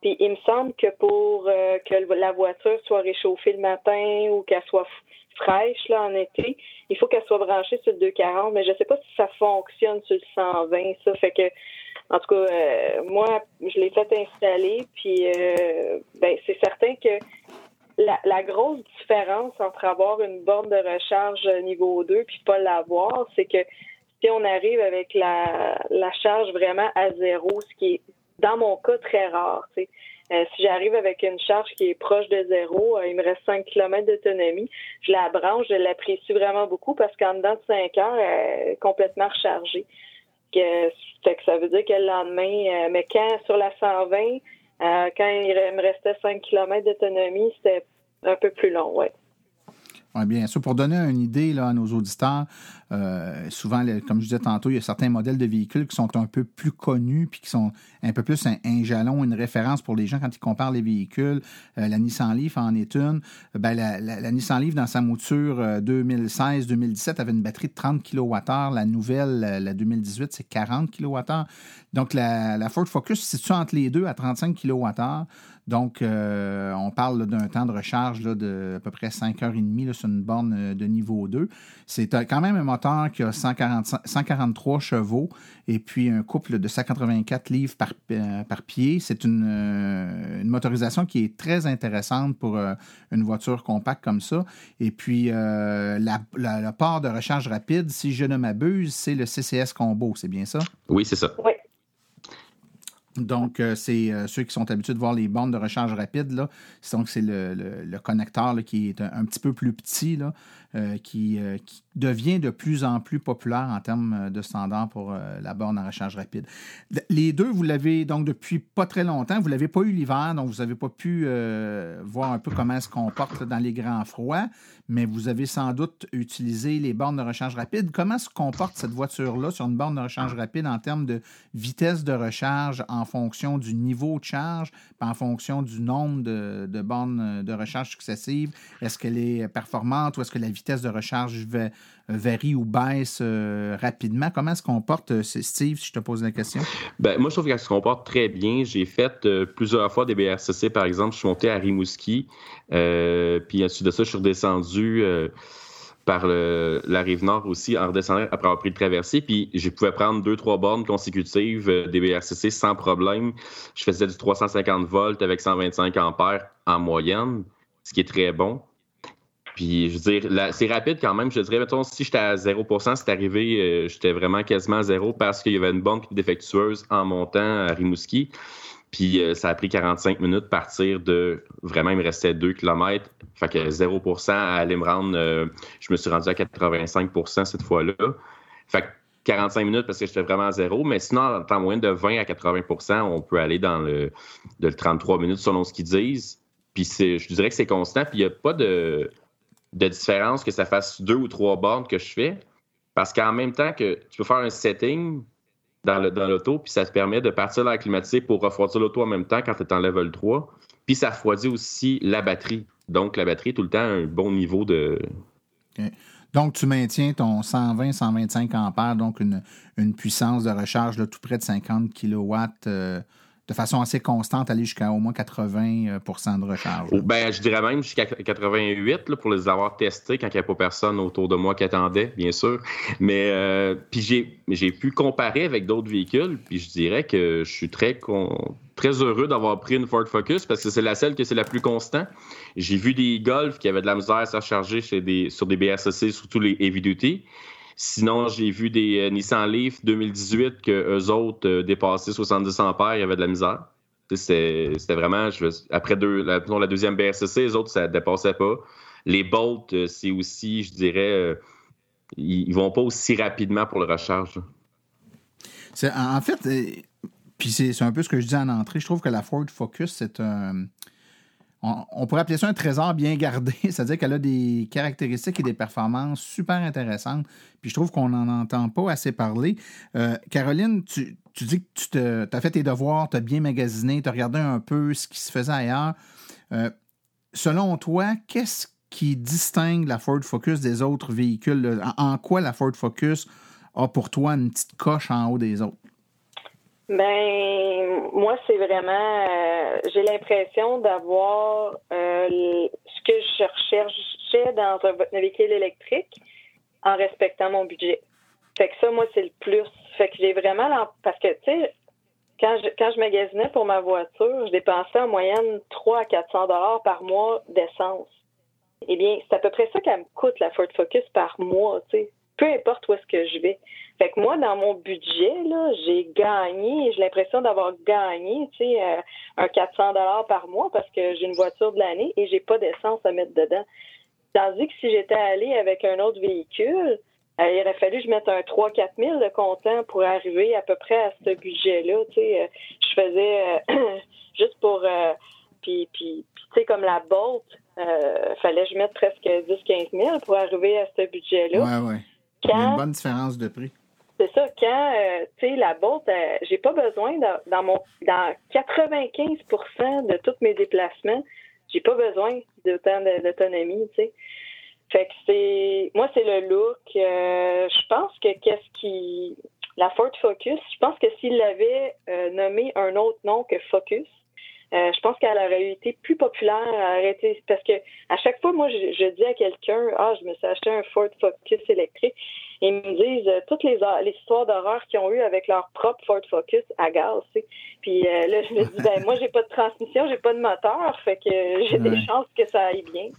Puis il me semble que pour que la voiture soit réchauffée le matin ou qu'elle soit fraîche là en été, il faut qu'elle soit branchée sur le 240, mais je sais pas si ça fonctionne sur le 120. Ça fait que en tout cas, euh, moi, je l'ai fait installer, puis euh, ben, c'est certain que la, grosse différence entre avoir une borne de recharge niveau 2 puis pas l'avoir, c'est que si on arrive avec la, charge vraiment à zéro, ce qui est dans mon cas très rare, euh, si j'arrive avec une charge qui est proche de zéro, il me reste 5 km d'autonomie, je la branche, je l'apprécie vraiment beaucoup parce qu'en dedans de 5 heures, elle est complètement rechargée que, ça veut dire que le lendemain, mais quand sur la 120, quand il me restait 5 km d'autonomie, c'était un peu plus long, ouais. Oui, bien sûr. Pour donner une idée là, à nos auditeurs, euh, souvent, comme je disais tantôt, il y a certains modèles de véhicules qui sont un peu plus connus puis qui sont un peu plus un, jalon, une référence pour les gens quand ils comparent les véhicules. Euh, la Nissan Leaf en est une. Ben, la, Nissan Leaf, dans sa mouture 2016-2017, euh, avait une batterie de 30 kWh. La nouvelle, la 2018, c'est 40 kWh. Donc, la, la Ford Focus se situe entre les deux à 35 kWh. Donc, euh, on parle d'un temps de recharge là, de à peu près 5h30 là, sur une borne euh, de niveau 2. C'est euh, quand même un moteur qui a 143 chevaux et puis un couple de 184 livres par, par pied. C'est une, motorisation qui est très intéressante pour une voiture compacte comme ça. Et puis, la, le port de recharge rapide, si je ne m'abuse, c'est le CCS Combo, c'est bien ça? Oui, c'est ça. Oui. Donc, euh, c'est euh, ceux qui sont habitués de voir les bandes de recharge rapide. Là. Donc, c'est le, connecteur qui est un, petit peu plus petit, là, euh, qui, devient de plus en plus populaire en termes de standard pour la borne à recharge rapide. Les deux, vous l'avez donc depuis pas très longtemps. Vous ne l'avez pas eu l'hiver, donc vous n'avez pas pu voir un peu comment elle se comporte dans les grands froids, mais vous avez sans doute utilisé les bornes de recharge rapide. Comment se comporte cette voiture-là sur une borne de recharge rapide en termes de vitesse de recharge en fonction du niveau de charge, en fonction du nombre de, de bornes de recharge successives? Est-ce qu'elle est performante ou est-ce que la vitesse de recharge varie ou baisse euh, rapidement? Comment se comporte, euh, Steve, si je te pose la question? Ben, moi, je trouve qu'elle se comporte très bien. J'ai fait euh, plusieurs fois des BRCC, par exemple. Je suis monté à Rimouski, puis ensuite de ça, je suis redescendu par la rive nord aussi en redescendant après avoir pris le traversier. Puis je pouvais prendre deux, trois bornes consécutives euh, des BRCC sans problème. Je faisais du 350 volts avec 125 ampères en moyenne, ce qui est très bon. Puis, je veux dire, c'est rapide quand même. Je dirais, mettons, si j'étais à 0% c'est arrivé, euh, j'étais vraiment quasiment à zéro parce qu'il y avait une borne défectueuse en montant à Rimouski. Puis euh, ça a pris 45 minutes de partir de vraiment, il me restait 2 km. Fait que 0 à aller me rendre, euh, je me suis rendu à 85% cette fois-là. Fait que 45 minutes parce que j'étais vraiment à zéro, mais sinon, en temps moyen de 20 à 80% on peut aller dans le, de 33 minutes selon ce qu'ils disent. Puis je dirais que c'est constant, puis il n'y a pas de, de différence que ça fasse deux ou trois bornes que je fais. Parce qu'en même temps que tu peux faire un setting, dans l'auto, puis ça te permet de partir l'air climatisé pour refroidir l'auto en même temps quand tu es en level 3. Puis ça refroidit aussi la batterie. Donc la batterie tout le temps à un bon niveau de. Donc, tu maintiens ton 120-125 ampères, donc une, une, puissance de recharge là, tout près de 50 kW de façon assez constante, aller jusqu'à au moins 80% euh, de recharge. Ben, je dirais même jusqu'à 88 là, pour les avoir testés quand il n'y avait pas personne autour de moi qui attendait, bien sûr. Mais euh, puis j'ai, pu comparer avec d'autres véhicules, puis je dirais que je suis très très heureux d'avoir pris une Ford Focus parce que c'est la seule que c'est la plus constante. J'ai vu des Golf qui avaient de la misère à se recharger chez des, sur des BSC, surtout les heavy duty. Sinon, j'ai vu des euh, Nissan Leaf 2018 que eux autres euh, dépassaient 70 ampères, il y avait de la misère. C'était vraiment, après deux, la, la deuxième BRCC, les autres, ça ne dépassait pas. Les Bolt, euh, c'est aussi, je dirais, ils, ne vont pas aussi rapidement pour le recharge. En fait, puis c'est un peu ce que je dis en entrée, je trouve que la Ford Focus, c'est un on, pourrait appeler ça un trésor bien gardé, <laughs> c'est-à-dire qu'elle a des caractéristiques et des performances super intéressantes. Puis je trouve qu'on n'en entend pas assez parler. Euh, Caroline, tu, dis que tu as fait tes devoirs, tu as bien magasiné, tu as regardé un peu ce qui se faisait ailleurs. Euh, selon toi, qu'est-ce qui distingue la Ford Focus des autres véhicules? en quoi la Ford Focus a pour toi une petite coche en haut des autres? Ben, moi, c'est vraiment, euh, j'ai l'impression d'avoir euh, ce que je recherchais dans un, véhicule électrique en respectant mon budget. Fait que ça, moi, c'est le plus. Fait que j'ai vraiment, parce que, tu sais, quand je, quand je magasinais pour ma voiture, je dépensais en moyenne 3 à 400 dollars par mois d'essence. Eh bien, c'est à peu près ça qu'elle me coûte, la Ford Focus, par mois, tu sais. Peu importe où est-ce que je vais. Fait que moi, dans mon budget, là, j'ai gagné, j'ai l'impression d'avoir gagné, tu sais, euh, un 400 dollars par mois parce que j'ai une voiture de l'année et j'ai pas d'essence à mettre dedans. Tandis que si j'étais allée avec un autre véhicule, euh, il aurait fallu que je mette un 3-4 000 de comptant pour arriver à peu près à ce budget-là. Tu sais, euh, je faisais <clears throat> juste pour. puis, puis, tu sais, comme la Bolt, il fallait que je mette presque 10-15 000 pour arriver à ce budget-là. Oui, oui. Il y a une bonne différence de prix. C'est ça. Quand, tu sais, la Bolt, j'ai pas besoin dans, mon. Dans 95% de tous mes déplacements, j'ai pas besoin d'autant d'autonomie, tu sais. Fait que c'est. Moi, c'est le look. Euh, je pense que qu'est-ce qui. La Ford Focus, je pense que s'il l'avait euh, nommé un autre nom que Focus, euh, je pense qu'elle aurait été plus populaire, arrêter parce que à chaque fois, moi, je, dis à quelqu'un, ah, je me suis acheté un Ford Focus électrique, et ils me disent toutes les, les histoires d'horreur qu'ils ont eues avec leur propre Ford Focus à gaz, tu sais. Puis là, je me dis, ben moi, j'ai pas de transmission, j'ai pas de moteur, fait que j'ai des chances que ça aille bien.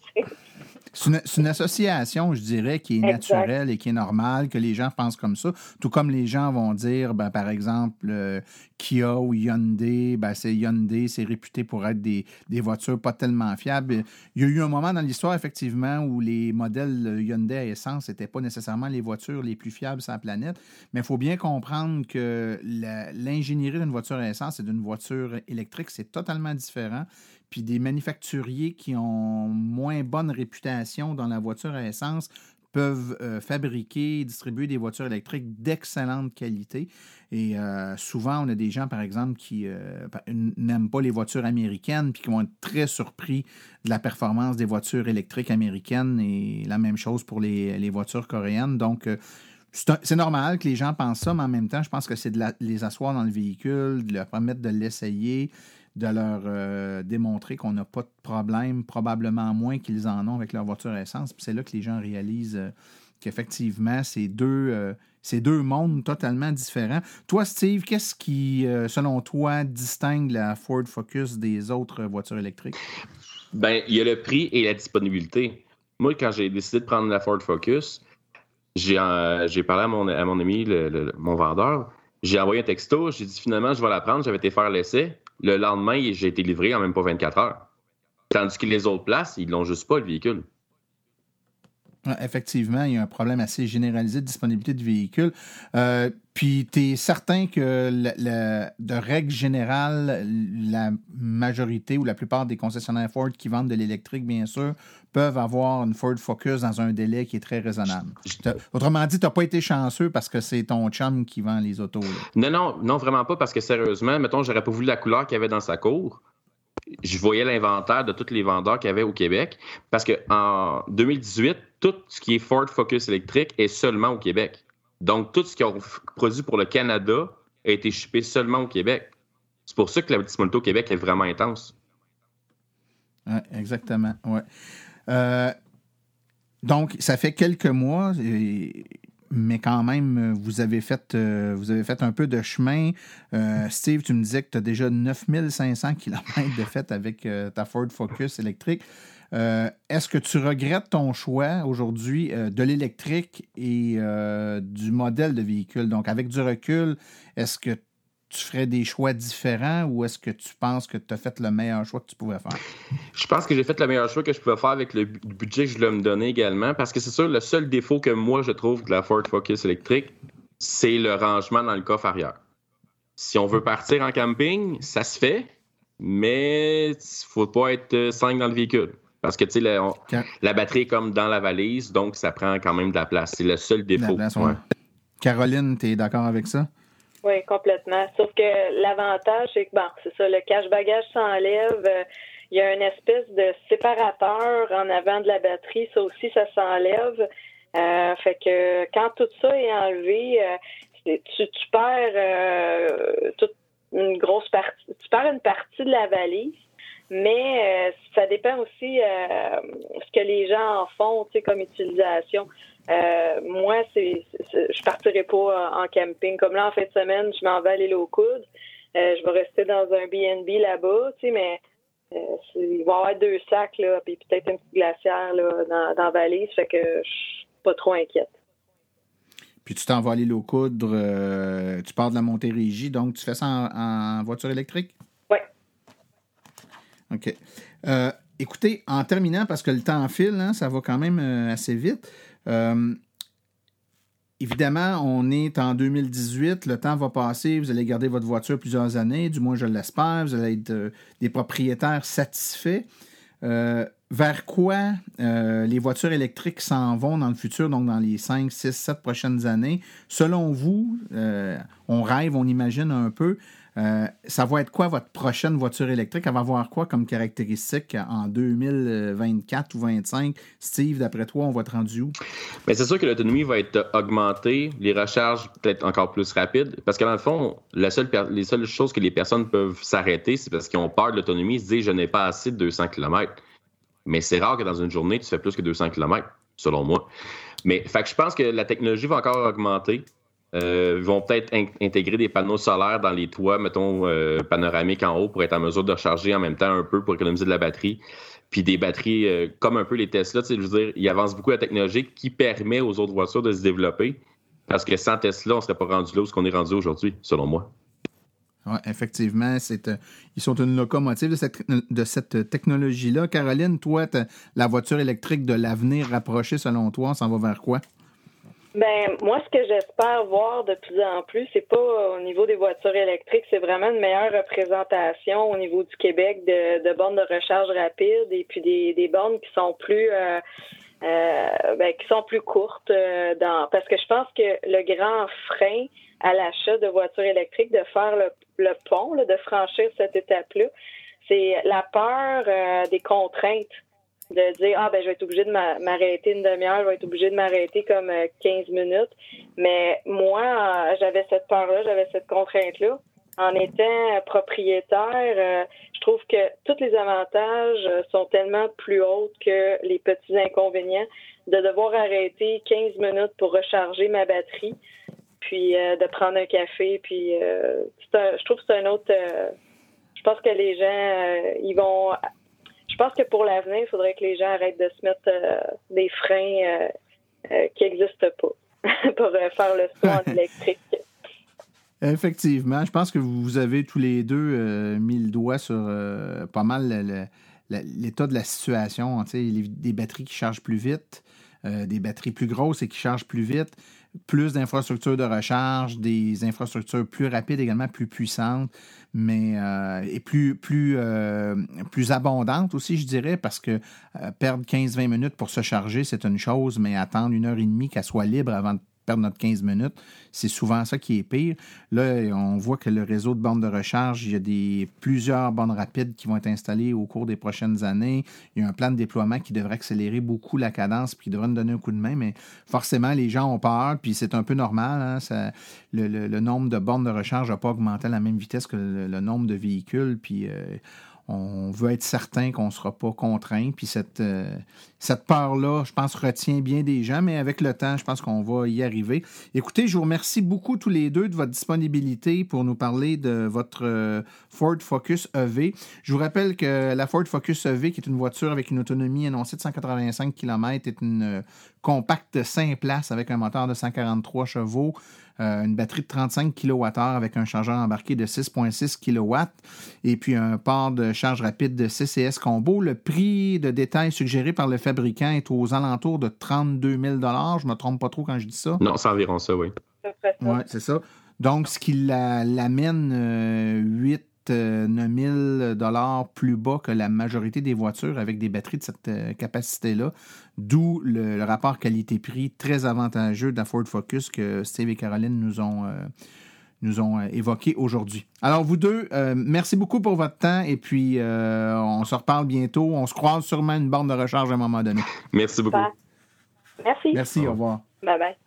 C'est une, association, je dirais, qui est naturelle et qui est normale, que les gens pensent comme ça. Tout comme les gens vont dire, ben, par exemple, euh, Kia ou Hyundai, ben, c'est Hyundai, c'est réputé pour être des, voitures pas tellement fiables. Il y a eu un moment dans l'histoire, effectivement, où les modèles Hyundai à essence n'étaient pas nécessairement les voitures les plus fiables sur la planète. Mais il faut bien comprendre que l'ingénierie d'une voiture à essence et d'une voiture électrique, c'est totalement différent puis des manufacturiers qui ont moins bonne réputation dans la voiture à essence peuvent euh, fabriquer et distribuer des voitures électriques d'excellente qualité. Et euh, souvent, on a des gens, par exemple, qui euh, n'aiment pas les voitures américaines, puis qui vont être très surpris de la performance des voitures électriques américaines, et la même chose pour les, voitures coréennes. Donc, c'est normal que les gens pensent ça, mais en même temps, je pense que c'est de les asseoir dans le véhicule, de leur permettre de l'essayer, de leur euh, démontrer qu'on n'a pas de problème, probablement moins qu'ils en ont avec leur voiture à essence. Puis c'est là que les gens réalisent euh, qu'effectivement, c'est deux, euh, deux mondes totalement différents. Toi, Steve, qu'est-ce qui, selon toi, distingue la Ford Focus des autres voitures électriques? Ben, il y a le prix et la disponibilité. Moi, quand j'ai décidé de prendre la Ford Focus, j'ai parlé à mon, à mon ami, mon vendeur. J'ai envoyé un texto, j'ai dit finalement, je vais la prendre. J'avais été faire l'essai. Le lendemain, j'ai été livré en même pas 24 heures. Tandis que les autres places, ils l'ont juste pas, le véhicule. Effectivement, il y a un problème assez généralisé de disponibilité de véhicules. Euh, puis, tu es certain que, de règle générale, la majorité ou la plupart des concessionnaires Ford qui vendent de l'électrique, bien sûr, peuvent avoir une Ford Focus dans un délai qui est très raisonnable. Autrement dit, tu n'as pas été chanceux parce que c'est ton chum qui vend les autos. Non, non, non, vraiment pas, parce que sérieusement, mettons, j'aurais pas voulu la couleur qu'il y avait dans sa cour je voyais l'inventaire de tous les vendeurs qu'il y avait au Québec parce qu'en 2018, tout ce qui est Ford Focus électrique est seulement au Québec. Donc, tout ce qu'ils ont produit pour le Canada a été shippé seulement au Québec. C'est pour ça que la disponibilité au Québec est vraiment intense. Oui, exactement. Ouais. Euh, donc, ça fait quelques mois, mais quand même, vous avez fait, euh, vous avez fait un peu de chemin. Euh, Steve, tu me disais que tu as déjà 9500 km de fait avec ta Ford Focus électrique. Est-ce que tu regrettes ton choix aujourd'hui de l'électrique et du modèle de véhicule? Donc, avec du recul, est-ce que tu ferais des choix différents ou est-ce que tu penses que tu as fait le meilleur choix que tu pouvais faire? Je pense que j'ai fait le meilleur choix que je pouvais faire avec le budget que je voulais me donner également parce que c'est sûr, le seul défaut que moi je trouve de la Ford Focus électrique, c'est le rangement dans le coffre arrière. Si on veut partir en camping, ça se fait, mais il ne faut pas être cinq dans le véhicule. Parce que, tu sais, la, batterie est comme dans la valise, donc ça prend quand même de la place. C'est le seul défaut. Caroline, tu es d'accord avec ça? Oui, complètement. Sauf que l'avantage, c'est que, bon, c'est ça, le cache-bagage s'enlève. Euh, il y a une espèce de séparateur en avant de la batterie. Ça aussi, ça s'enlève. Euh, fait que quand tout ça est enlevé, euh, tu, perds toute une grosse partie. Tu perds une partie de la valise. Mais euh, ça dépend aussi euh, ce que les gens en font, comme utilisation. Euh, moi, c'est, je partirai pas en camping. Comme là, en fin de semaine, je m'en vais à l'île aux coudes. je vais rester dans un B&B là-bas, mais il va y avoir deux sacs, là, puis peut-être une petite glacière là, dans, dans la valise, fait que je suis pas trop inquiète. Puis tu t'en vas à l'île aux tu pars de la Montérégie, donc tu fais ça en voiture électrique? OK. Euh, écoutez, en terminant, parce que le temps file, hein, ça va quand même euh, assez vite. Euh, évidemment, on est en 2018, le temps va passer, vous allez garder votre voiture plusieurs années, du moins je l'espère, vous allez être des propriétaires satisfaits. Vers quoi les voitures électriques s'en vont dans le futur, donc dans les 5, 6, 7 prochaines années? Selon vous, on rêve, on imagine un peu, euh, ça va être quoi votre prochaine voiture électrique? Elle va avoir quoi comme caractéristique en 2024 ou 2025? Steve, d'après toi, on va être rendu où? Mais c'est sûr que l'autonomie va être augmentée, les recharges peut-être encore plus rapides, parce que dans le fond, les seules choses que les personnes peuvent s'arrêter, c'est parce qu'ils ont peur de l'autonomie, ils se disent je n'ai pas assez de 200 km. Mais c'est rare que dans une journée, tu fais plus que 200 km, selon moi. Mais je pense que la technologie va encore augmenter. Euh, vont peut-être intégrer des panneaux solaires dans les toits, mettons, euh, panoramiques en haut pour être en mesure de recharger en même temps un peu pour économiser de la batterie. Puis des batteries, euh, comme un peu les Tesla, je veux dire, ils avancent beaucoup la technologie qui permet aux autres voitures de se développer. Parce que sans Tesla, on ne serait pas rendu là où qu'on est rendu aujourd'hui, selon moi. Oui, effectivement, ils sont une locomotive de cette, de cette technologie-là. Caroline, toi, la voiture électrique de l'avenir rapproché, selon toi, on s'en va vers quoi? Ben moi, ce que j'espère voir de plus en plus, c'est pas au niveau des voitures électriques, c'est vraiment une meilleure représentation au niveau du Québec de, de bornes de recharge rapide et puis des, des bornes qui sont plus euh, euh, ben, qui sont plus courtes euh, dans parce que je pense que le grand frein à l'achat de voitures électriques, de faire le, le pont, de franchir cette étape-là, c'est la peur des contraintes de dire ah ben je vais être obligé de m'arrêter une demi-heure, je vais être obligé de m'arrêter comme 15 euh, minutes. Mais moi, euh, j'avais cette peur-là, j'avais cette contrainte-là. En étant propriétaire, euh, je trouve que tous les avantages sont tellement plus hauts que les petits inconvénients de devoir arrêter 15 minutes pour recharger ma batterie, puis de prendre un café, puis je trouve que c'est un autre. je pense que les gens, ils vont je pense que pour l'avenir, il faudrait que les gens arrêtent de se mettre euh, des freins euh, euh, qui n'existent pas <laughs> pour faire le saut <laughs> électrique. Effectivement, je pense que vous avez tous les deux mis le doigt sur pas mal l'état de la situation. des batteries qui chargent plus vite, des batteries plus grosses et qui chargent plus vite, plus d'infrastructures de recharge, des infrastructures plus rapides également, plus puissantes mais euh, et plus, plus, euh, plus abondante aussi, je dirais, parce que euh, perdre 15-20 minutes pour se charger, c'est une chose, mais attendre une heure et demie qu'elle soit libre avant de perdre notre 15 minutes. C'est souvent ça qui est pire. Là, on voit que le réseau de bornes de recharge, il y a plusieurs bornes rapides qui vont être installées au cours des prochaines années. Il y a un plan de déploiement qui devrait accélérer beaucoup la cadence puis qui devrait nous donner un coup de main, mais forcément, les gens ont peur, puis c'est un peu normal. Hein, le, nombre de bornes de recharge n'a pas augmenté à la même vitesse que le, nombre de véhicules, puis euh, on veut être certain qu'on ne sera pas contraint. Puis cette, euh, cette peur-là, je pense, retient bien des gens, mais avec le temps, je pense qu'on va y arriver. Écoutez, je vous remercie beaucoup tous les deux de votre disponibilité pour nous parler de votre euh, Ford Focus EV. Je vous rappelle que la Ford Focus EV, qui est une voiture avec une autonomie annoncée de 185 km, est une euh, compacte 5 places avec un moteur de 143 chevaux. Euh, une batterie de 35 kWh avec un chargeur embarqué de 6,6 kW et puis un port de charge rapide de CCS Combo. Le prix de détail suggéré par le fabricant est aux alentours de 32 000 Je ne me trompe pas trop quand je dis ça. Non, c'est environ ça, oui. Oui, c'est ça. Donc, ce qui l'amène 8 9 dollars plus bas que la majorité des voitures avec des batteries de cette euh, capacité-là. D'où le, rapport qualité-prix très avantageux de la Ford Focus que Steve et Caroline nous ont, euh, nous ont euh, évoqué aujourd'hui. Alors, vous deux, merci beaucoup pour votre temps et puis on se reparle bientôt. On se croise sûrement une borne de recharge à un moment donné. Merci beaucoup. Merci. Merci, au revoir. Bye bye.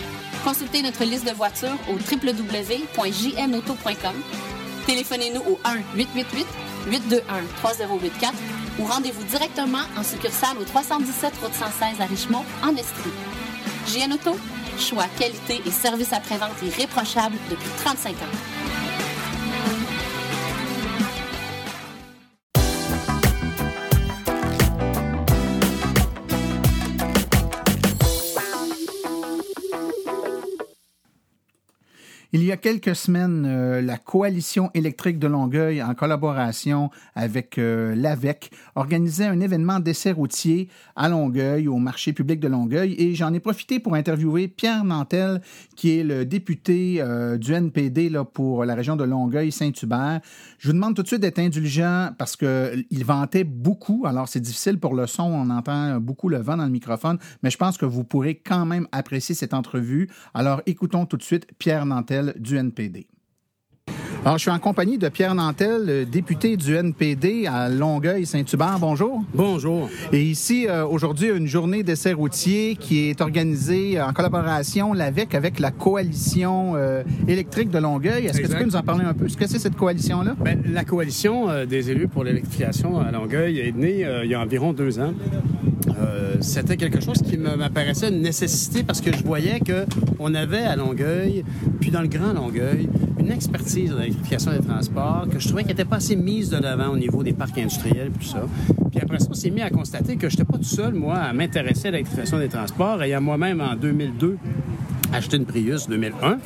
Consultez notre liste de voitures au www.jnauto.com. Téléphonez-nous au 1-888-821-3084 ou rendez-vous directement en succursale au 317 route 116 à Richemont, en Estrie. JN Auto, choix, qualité et service après-vente irréprochable depuis 35 ans. Il y a quelques semaines, euh, la Coalition électrique de Longueuil, en collaboration avec euh, l'AVEC, organisait un événement d'essai routier à Longueuil, au marché public de Longueuil, et j'en ai profité pour interviewer Pierre Nantel, qui est le député euh, du NPD là, pour la région de Longueuil-Saint-Hubert. Je vous demande tout de suite d'être indulgent parce qu'il vantait beaucoup, alors c'est difficile pour le son, on entend beaucoup le vent dans le microphone, mais je pense que vous pourrez quand même apprécier cette entrevue. Alors écoutons tout de suite Pierre Nantel du NPD. Alors, je suis en compagnie de Pierre Nantel, député du NPD à Longueuil-Saint-Hubert. Bonjour. Bonjour. Et ici, euh, aujourd'hui, une journée d'essai routier qui est organisée en collaboration l'AVEC avec la coalition euh, électrique de Longueuil. Est-ce que tu peux nous en parler un peu? Ce que c'est cette coalition-là? Ben, la coalition euh, des élus pour l'électrification à Longueuil est née il y a environ deux ans. C'était quelque chose qui m'apparaissait une nécessité parce que je voyais qu'on avait à Longueuil, puis dans le Grand Longueuil, une expertise de l'électrification des transports que je trouvais qu'elle n'était pas assez mise de l'avant au niveau des parcs industriels et tout ça. Puis après ça, on s'est mis à constater que je n'étais pas tout seul, moi, à m'intéresser à l'électrification des transports. Ayant moi-même, en 2002, acheté une Prius 2001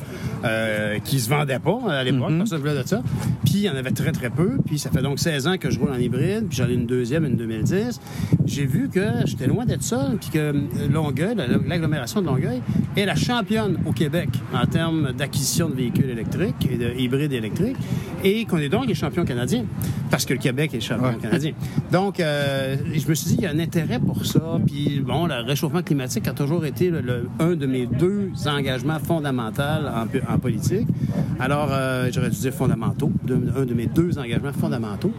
euh, qui se vendait pas à l'époque, mm personne voulait de ça. Puis il y en avait très très peu. Puis ça fait donc 16 ans que je roule en hybride, puis j'en ai une deuxième, une 2010. J'ai vu que j'étais loin d'être seul, puis que euh, Longueuil, l'agglomération de Longueuil, est la championne au Québec en termes d'acquisition de véhicules électriques et de hybrides électriques, et qu'on est donc les champions canadiens, parce que le Québec est champion canadien. Donc, euh, je me suis dit, il y a un intérêt pour ça. Puis bon, le réchauffement climatique a toujours été le, un de mes deux engagements fondamentaux en, en politique. Alors, euh, j'aurais dû dire fondamentaux, un de mes deux engagements fondamentaux.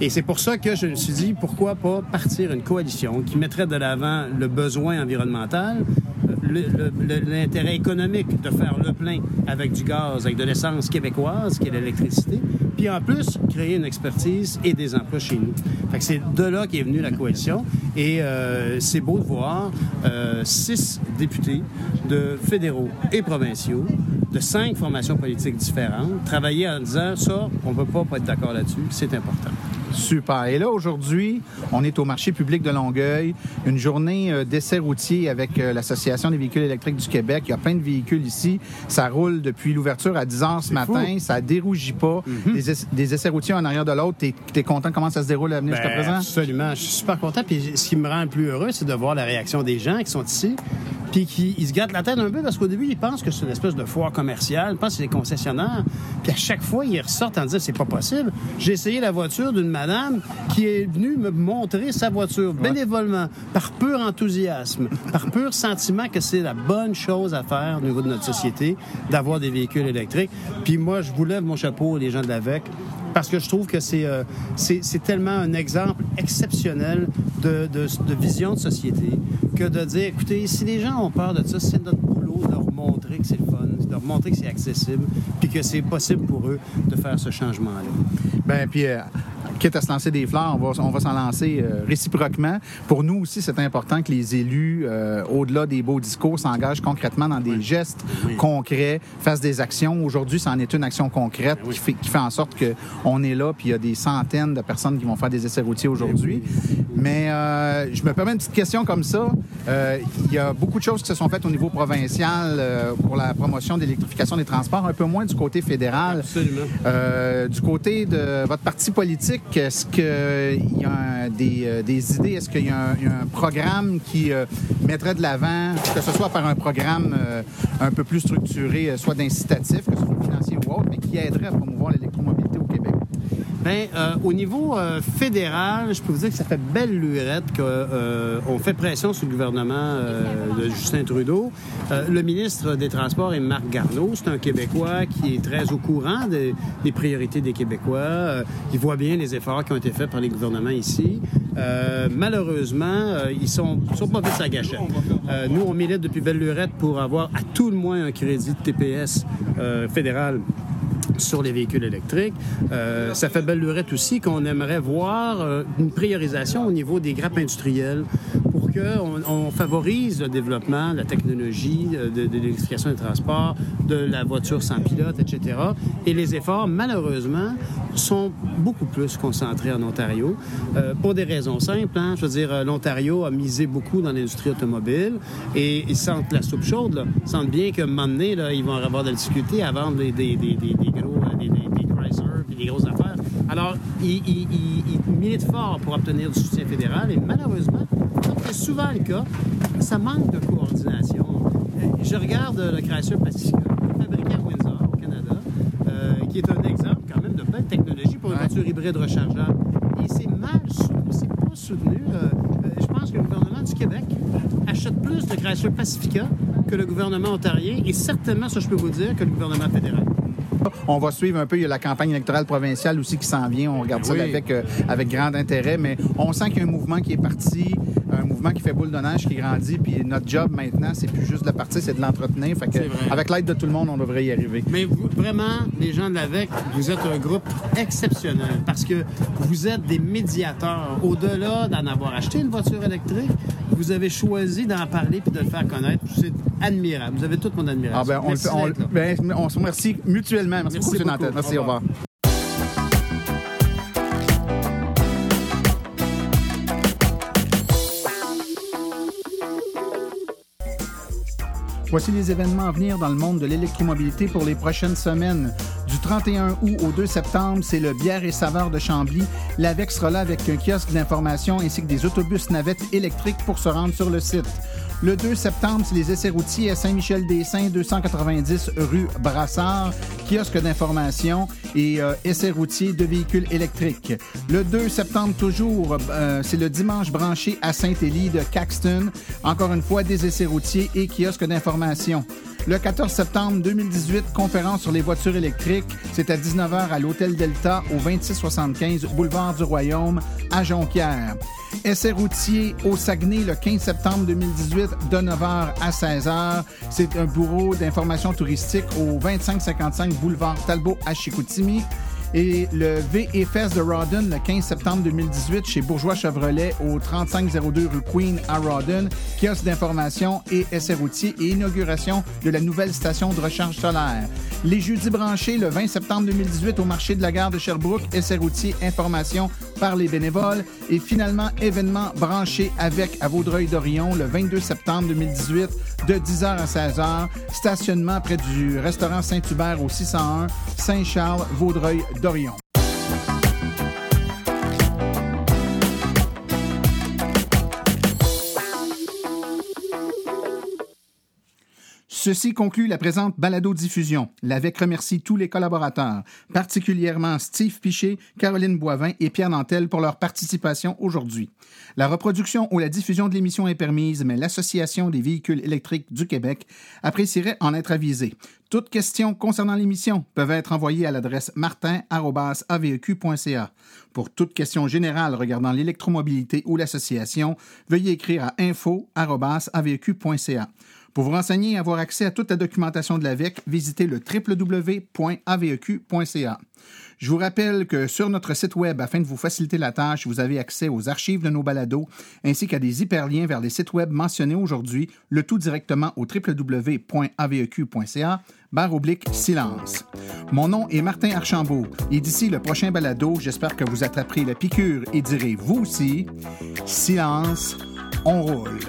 Et c'est pour ça que je me suis dit, pourquoi pas partir une coalition qui mettrait de l'avant le besoin environnemental, l'intérêt économique de faire le plein avec du gaz, avec de l'essence québécoise, qui est l'électricité, puis en plus, créer une expertise et des emplois chez nous. Fait que c'est de là qu'est venue la coalition. Et euh, c'est beau de voir euh, six députés de fédéraux et provinciaux de cinq formations politiques différentes travailler en disant ça, on ne peut pas, pas être d'accord là-dessus, c'est important. Super. Et là, aujourd'hui, on est au marché public de Longueuil, une journée euh, d'essai routier avec euh, l'Association des véhicules électriques du Québec. Il y a plein de véhicules ici. Ça roule depuis l'ouverture à 10 heures ce matin. Ça dérougit pas. Mhm. des, essais routiers en arrière de l'autre. Tu es, content comment ça se déroule à venir jusqu'à ben, présent? Absolument. Je suis super content. Puis ce qui me rend le plus heureux, c'est de voir la réaction des gens qui sont ici puis qui se gâtent la tête un peu parce qu'au début, ils pensent que c'est une espèce de foire commerciale, ils pensent que c'est des concessionnaires. Puis à chaque fois, ils ressortent en disant c'est pas possible. J'ai essayé la voiture d'une madame qui est venue me montrer sa voiture bénévolement, par pur enthousiasme, par pur sentiment que c'est la bonne chose à faire au niveau de notre société, d'avoir des véhicules électriques. Puis moi, je vous lève mon chapeau, les gens de l'AVEC, parce que je trouve que c'est euh, c'est tellement un exemple exceptionnel de, de, de, vision de société que de dire, écoutez, si les gens ont peur de ça, c'est notre boulot de leur montrer que c'est le fun, de leur montrer que c'est accessible, puis que c'est possible pour eux de faire ce changement-là. Ben puis euh, quitte à se lancer des fleurs, on va, on va s'en lancer euh, réciproquement. Pour nous aussi, c'est important que les élus, euh, au-delà des beaux discours, s'engagent concrètement dans des gestes concrets, fassent des actions. Aujourd'hui, c'en est une action concrète qui, fait, qui fait en sorte qu'on est là, puis il y a des centaines de personnes qui vont faire des essais routiers aujourd'hui. Mais euh, je me permets une petite question comme ça. Il y a beaucoup de choses qui se sont faites au niveau provincial pour la promotion de l'électrification des transports, un peu moins du côté fédéral. Absolument. du côté de votre parti politique, est-ce qu'il y a des, euh, des, idées? Est-ce qu'il y, a un programme qui euh, mettrait de l'avant, que ce soit par un programme euh, un peu plus structuré, soit d'incitatif, que ce soit financier ou autre, mais qui aiderait à promouvoir l'électromobilité? Bien, euh, au niveau euh, fédéral, je peux vous dire que ça fait belle lurette qu'on euh, fait pression sur le gouvernement de Justin Trudeau. le ministre des Transports est Marc Garneau. C'est un Québécois qui est très au courant des, des priorités des Québécois. il voit bien les efforts qui ont été faits par les gouvernements ici. Euh, malheureusement, euh, ils sont, sont pas vite à gâchette. Euh, nous, on milite depuis belle lurette pour avoir à tout le moins un crédit de TPS euh, fédéral sur les véhicules électriques. Euh, ça fait belle lurette aussi qu'on aimerait voir euh, une priorisation au niveau des grappes industrielles on favorise le développement, la technologie euh, de, l'électrification des transports, de la voiture sans pilote, etc. Et les efforts, malheureusement, sont beaucoup plus concentrés en Ontario euh, pour des raisons simples. Hein. Je veux dire, euh, l'Ontario a misé beaucoup dans l'industrie automobile et ils sentent la soupe chaude. Ils sentent bien qu'à un moment donné, ils vont avoir de la difficulté à vendre des, des, des, des, gros, des, des, des grosses affaires. Alors, ils, ils, militent fort pour obtenir du soutien fédéral et malheureusement, c'est souvent le cas, ça manque de coordination. Je regarde le Chrysler Pacifica, fabriqué à Windsor, au Canada, euh, qui est un exemple quand même de belle technologie pour une Ouais. voiture hybride rechargeable. Et c'est mal soutenu, c'est pas soutenu. Euh, euh, je pense que le gouvernement du Québec achète plus de Chrysler Pacifica que le gouvernement ontarien et certainement, ça je peux vous dire, que le gouvernement fédéral. On va suivre un peu. Il y a la campagne électorale provinciale aussi qui s'en vient. On regarde ça avec, euh, avec grand intérêt. Mais on sent qu'il y a un mouvement qui est parti, un mouvement qui fait boule de neige, qui grandit. Puis notre job maintenant, c'est plus juste de le partir, c'est de l'entretenir. Fait que, avec l'aide de tout le monde, on devrait y arriver. Mais vous- vraiment, les gens de l'AVEC, vous êtes un groupe exceptionnel parce que vous êtes des médiateurs. Au-delà d'en avoir acheté une voiture électrique, vous avez choisi d'en parler puis de le faire connaître. C'est admirable. Vous avez toute mon admiration. Ah ben, on, Merci ben, se remercie mutuellement. Merci, Merci beaucoup. Merci, Au au revoir. Voici les événements à venir dans le monde de l'électromobilité pour les prochaines semaines. Du 31 août au 2 septembre, c'est le Bière et Saveur de Chambly. L'AVEC sera là avec un kiosque d'information ainsi que des autobus navettes électriques pour se rendre sur le site. Le 2 septembre, c'est les essais routiers à Saint-Michel-des-Saints, 290 rue Brassard, kiosque d'information et euh, essais routiers de véhicules électriques. Le 2 septembre, toujours, euh, c'est le dimanche branché à Saint-Élie de Caxton. Encore une fois, des essais routiers et kiosques d'information. Le 14 septembre 2018, conférence sur les voitures électriques. C'est à 19h à l'Hôtel Delta au 2675 Boulevard du Royaume à Jonquière. Essai routier au Saguenay le 15 septembre 2018 de 9h à 16h. C'est un bureau d'information touristique au 2555 Boulevard Talbot à Chicoutimi. Et le VFS de Rawdon le 15 septembre 2018 chez Bourgeois Chevrolet au 3502 rue Queen à Rawdon, kiosque d'information et essai et inauguration de la nouvelle station de recharge solaire. Les jeudis branchés le 20 septembre 2018 au marché de la gare de Sherbrooke, essai routier, information par les bénévoles et finalement événement branché avec à Vaudreuil-Dorion le 22 septembre 2018 de 10h à 16h, stationnement près du restaurant Saint-Hubert au 601 Saint-Charles, Vaudreuil-Dorion d'Orion. Ceci conclut la présente balado-diffusion. L'AVEC remercie tous les collaborateurs, particulièrement Steve Piché, Caroline Boivin et Pierre Nantel pour leur participation aujourd'hui. La reproduction ou la diffusion de l'émission est permise, mais l'Association des véhicules électriques du Québec apprécierait en être avisée. Toutes questions concernant l'émission peuvent être envoyées à l'adresse martin.aveq.ca. Pour toute question générale regardant l'électromobilité ou l'association, veuillez écrire à info.aveq.ca. Pour vous renseigner et avoir accès à toute la documentation de l'AVEC, visitez le www.aveq.ca. Je vous rappelle que sur notre site Web, afin de vous faciliter la tâche, vous avez accès aux archives de nos balados ainsi qu'à des hyperliens vers les sites Web mentionnés aujourd'hui, le tout directement au www.aveq.ca barre oblique silence. Mon nom est Martin Archambault et d'ici le prochain balado, j'espère que vous attraperez la piqûre et direz vous aussi silence, on roule.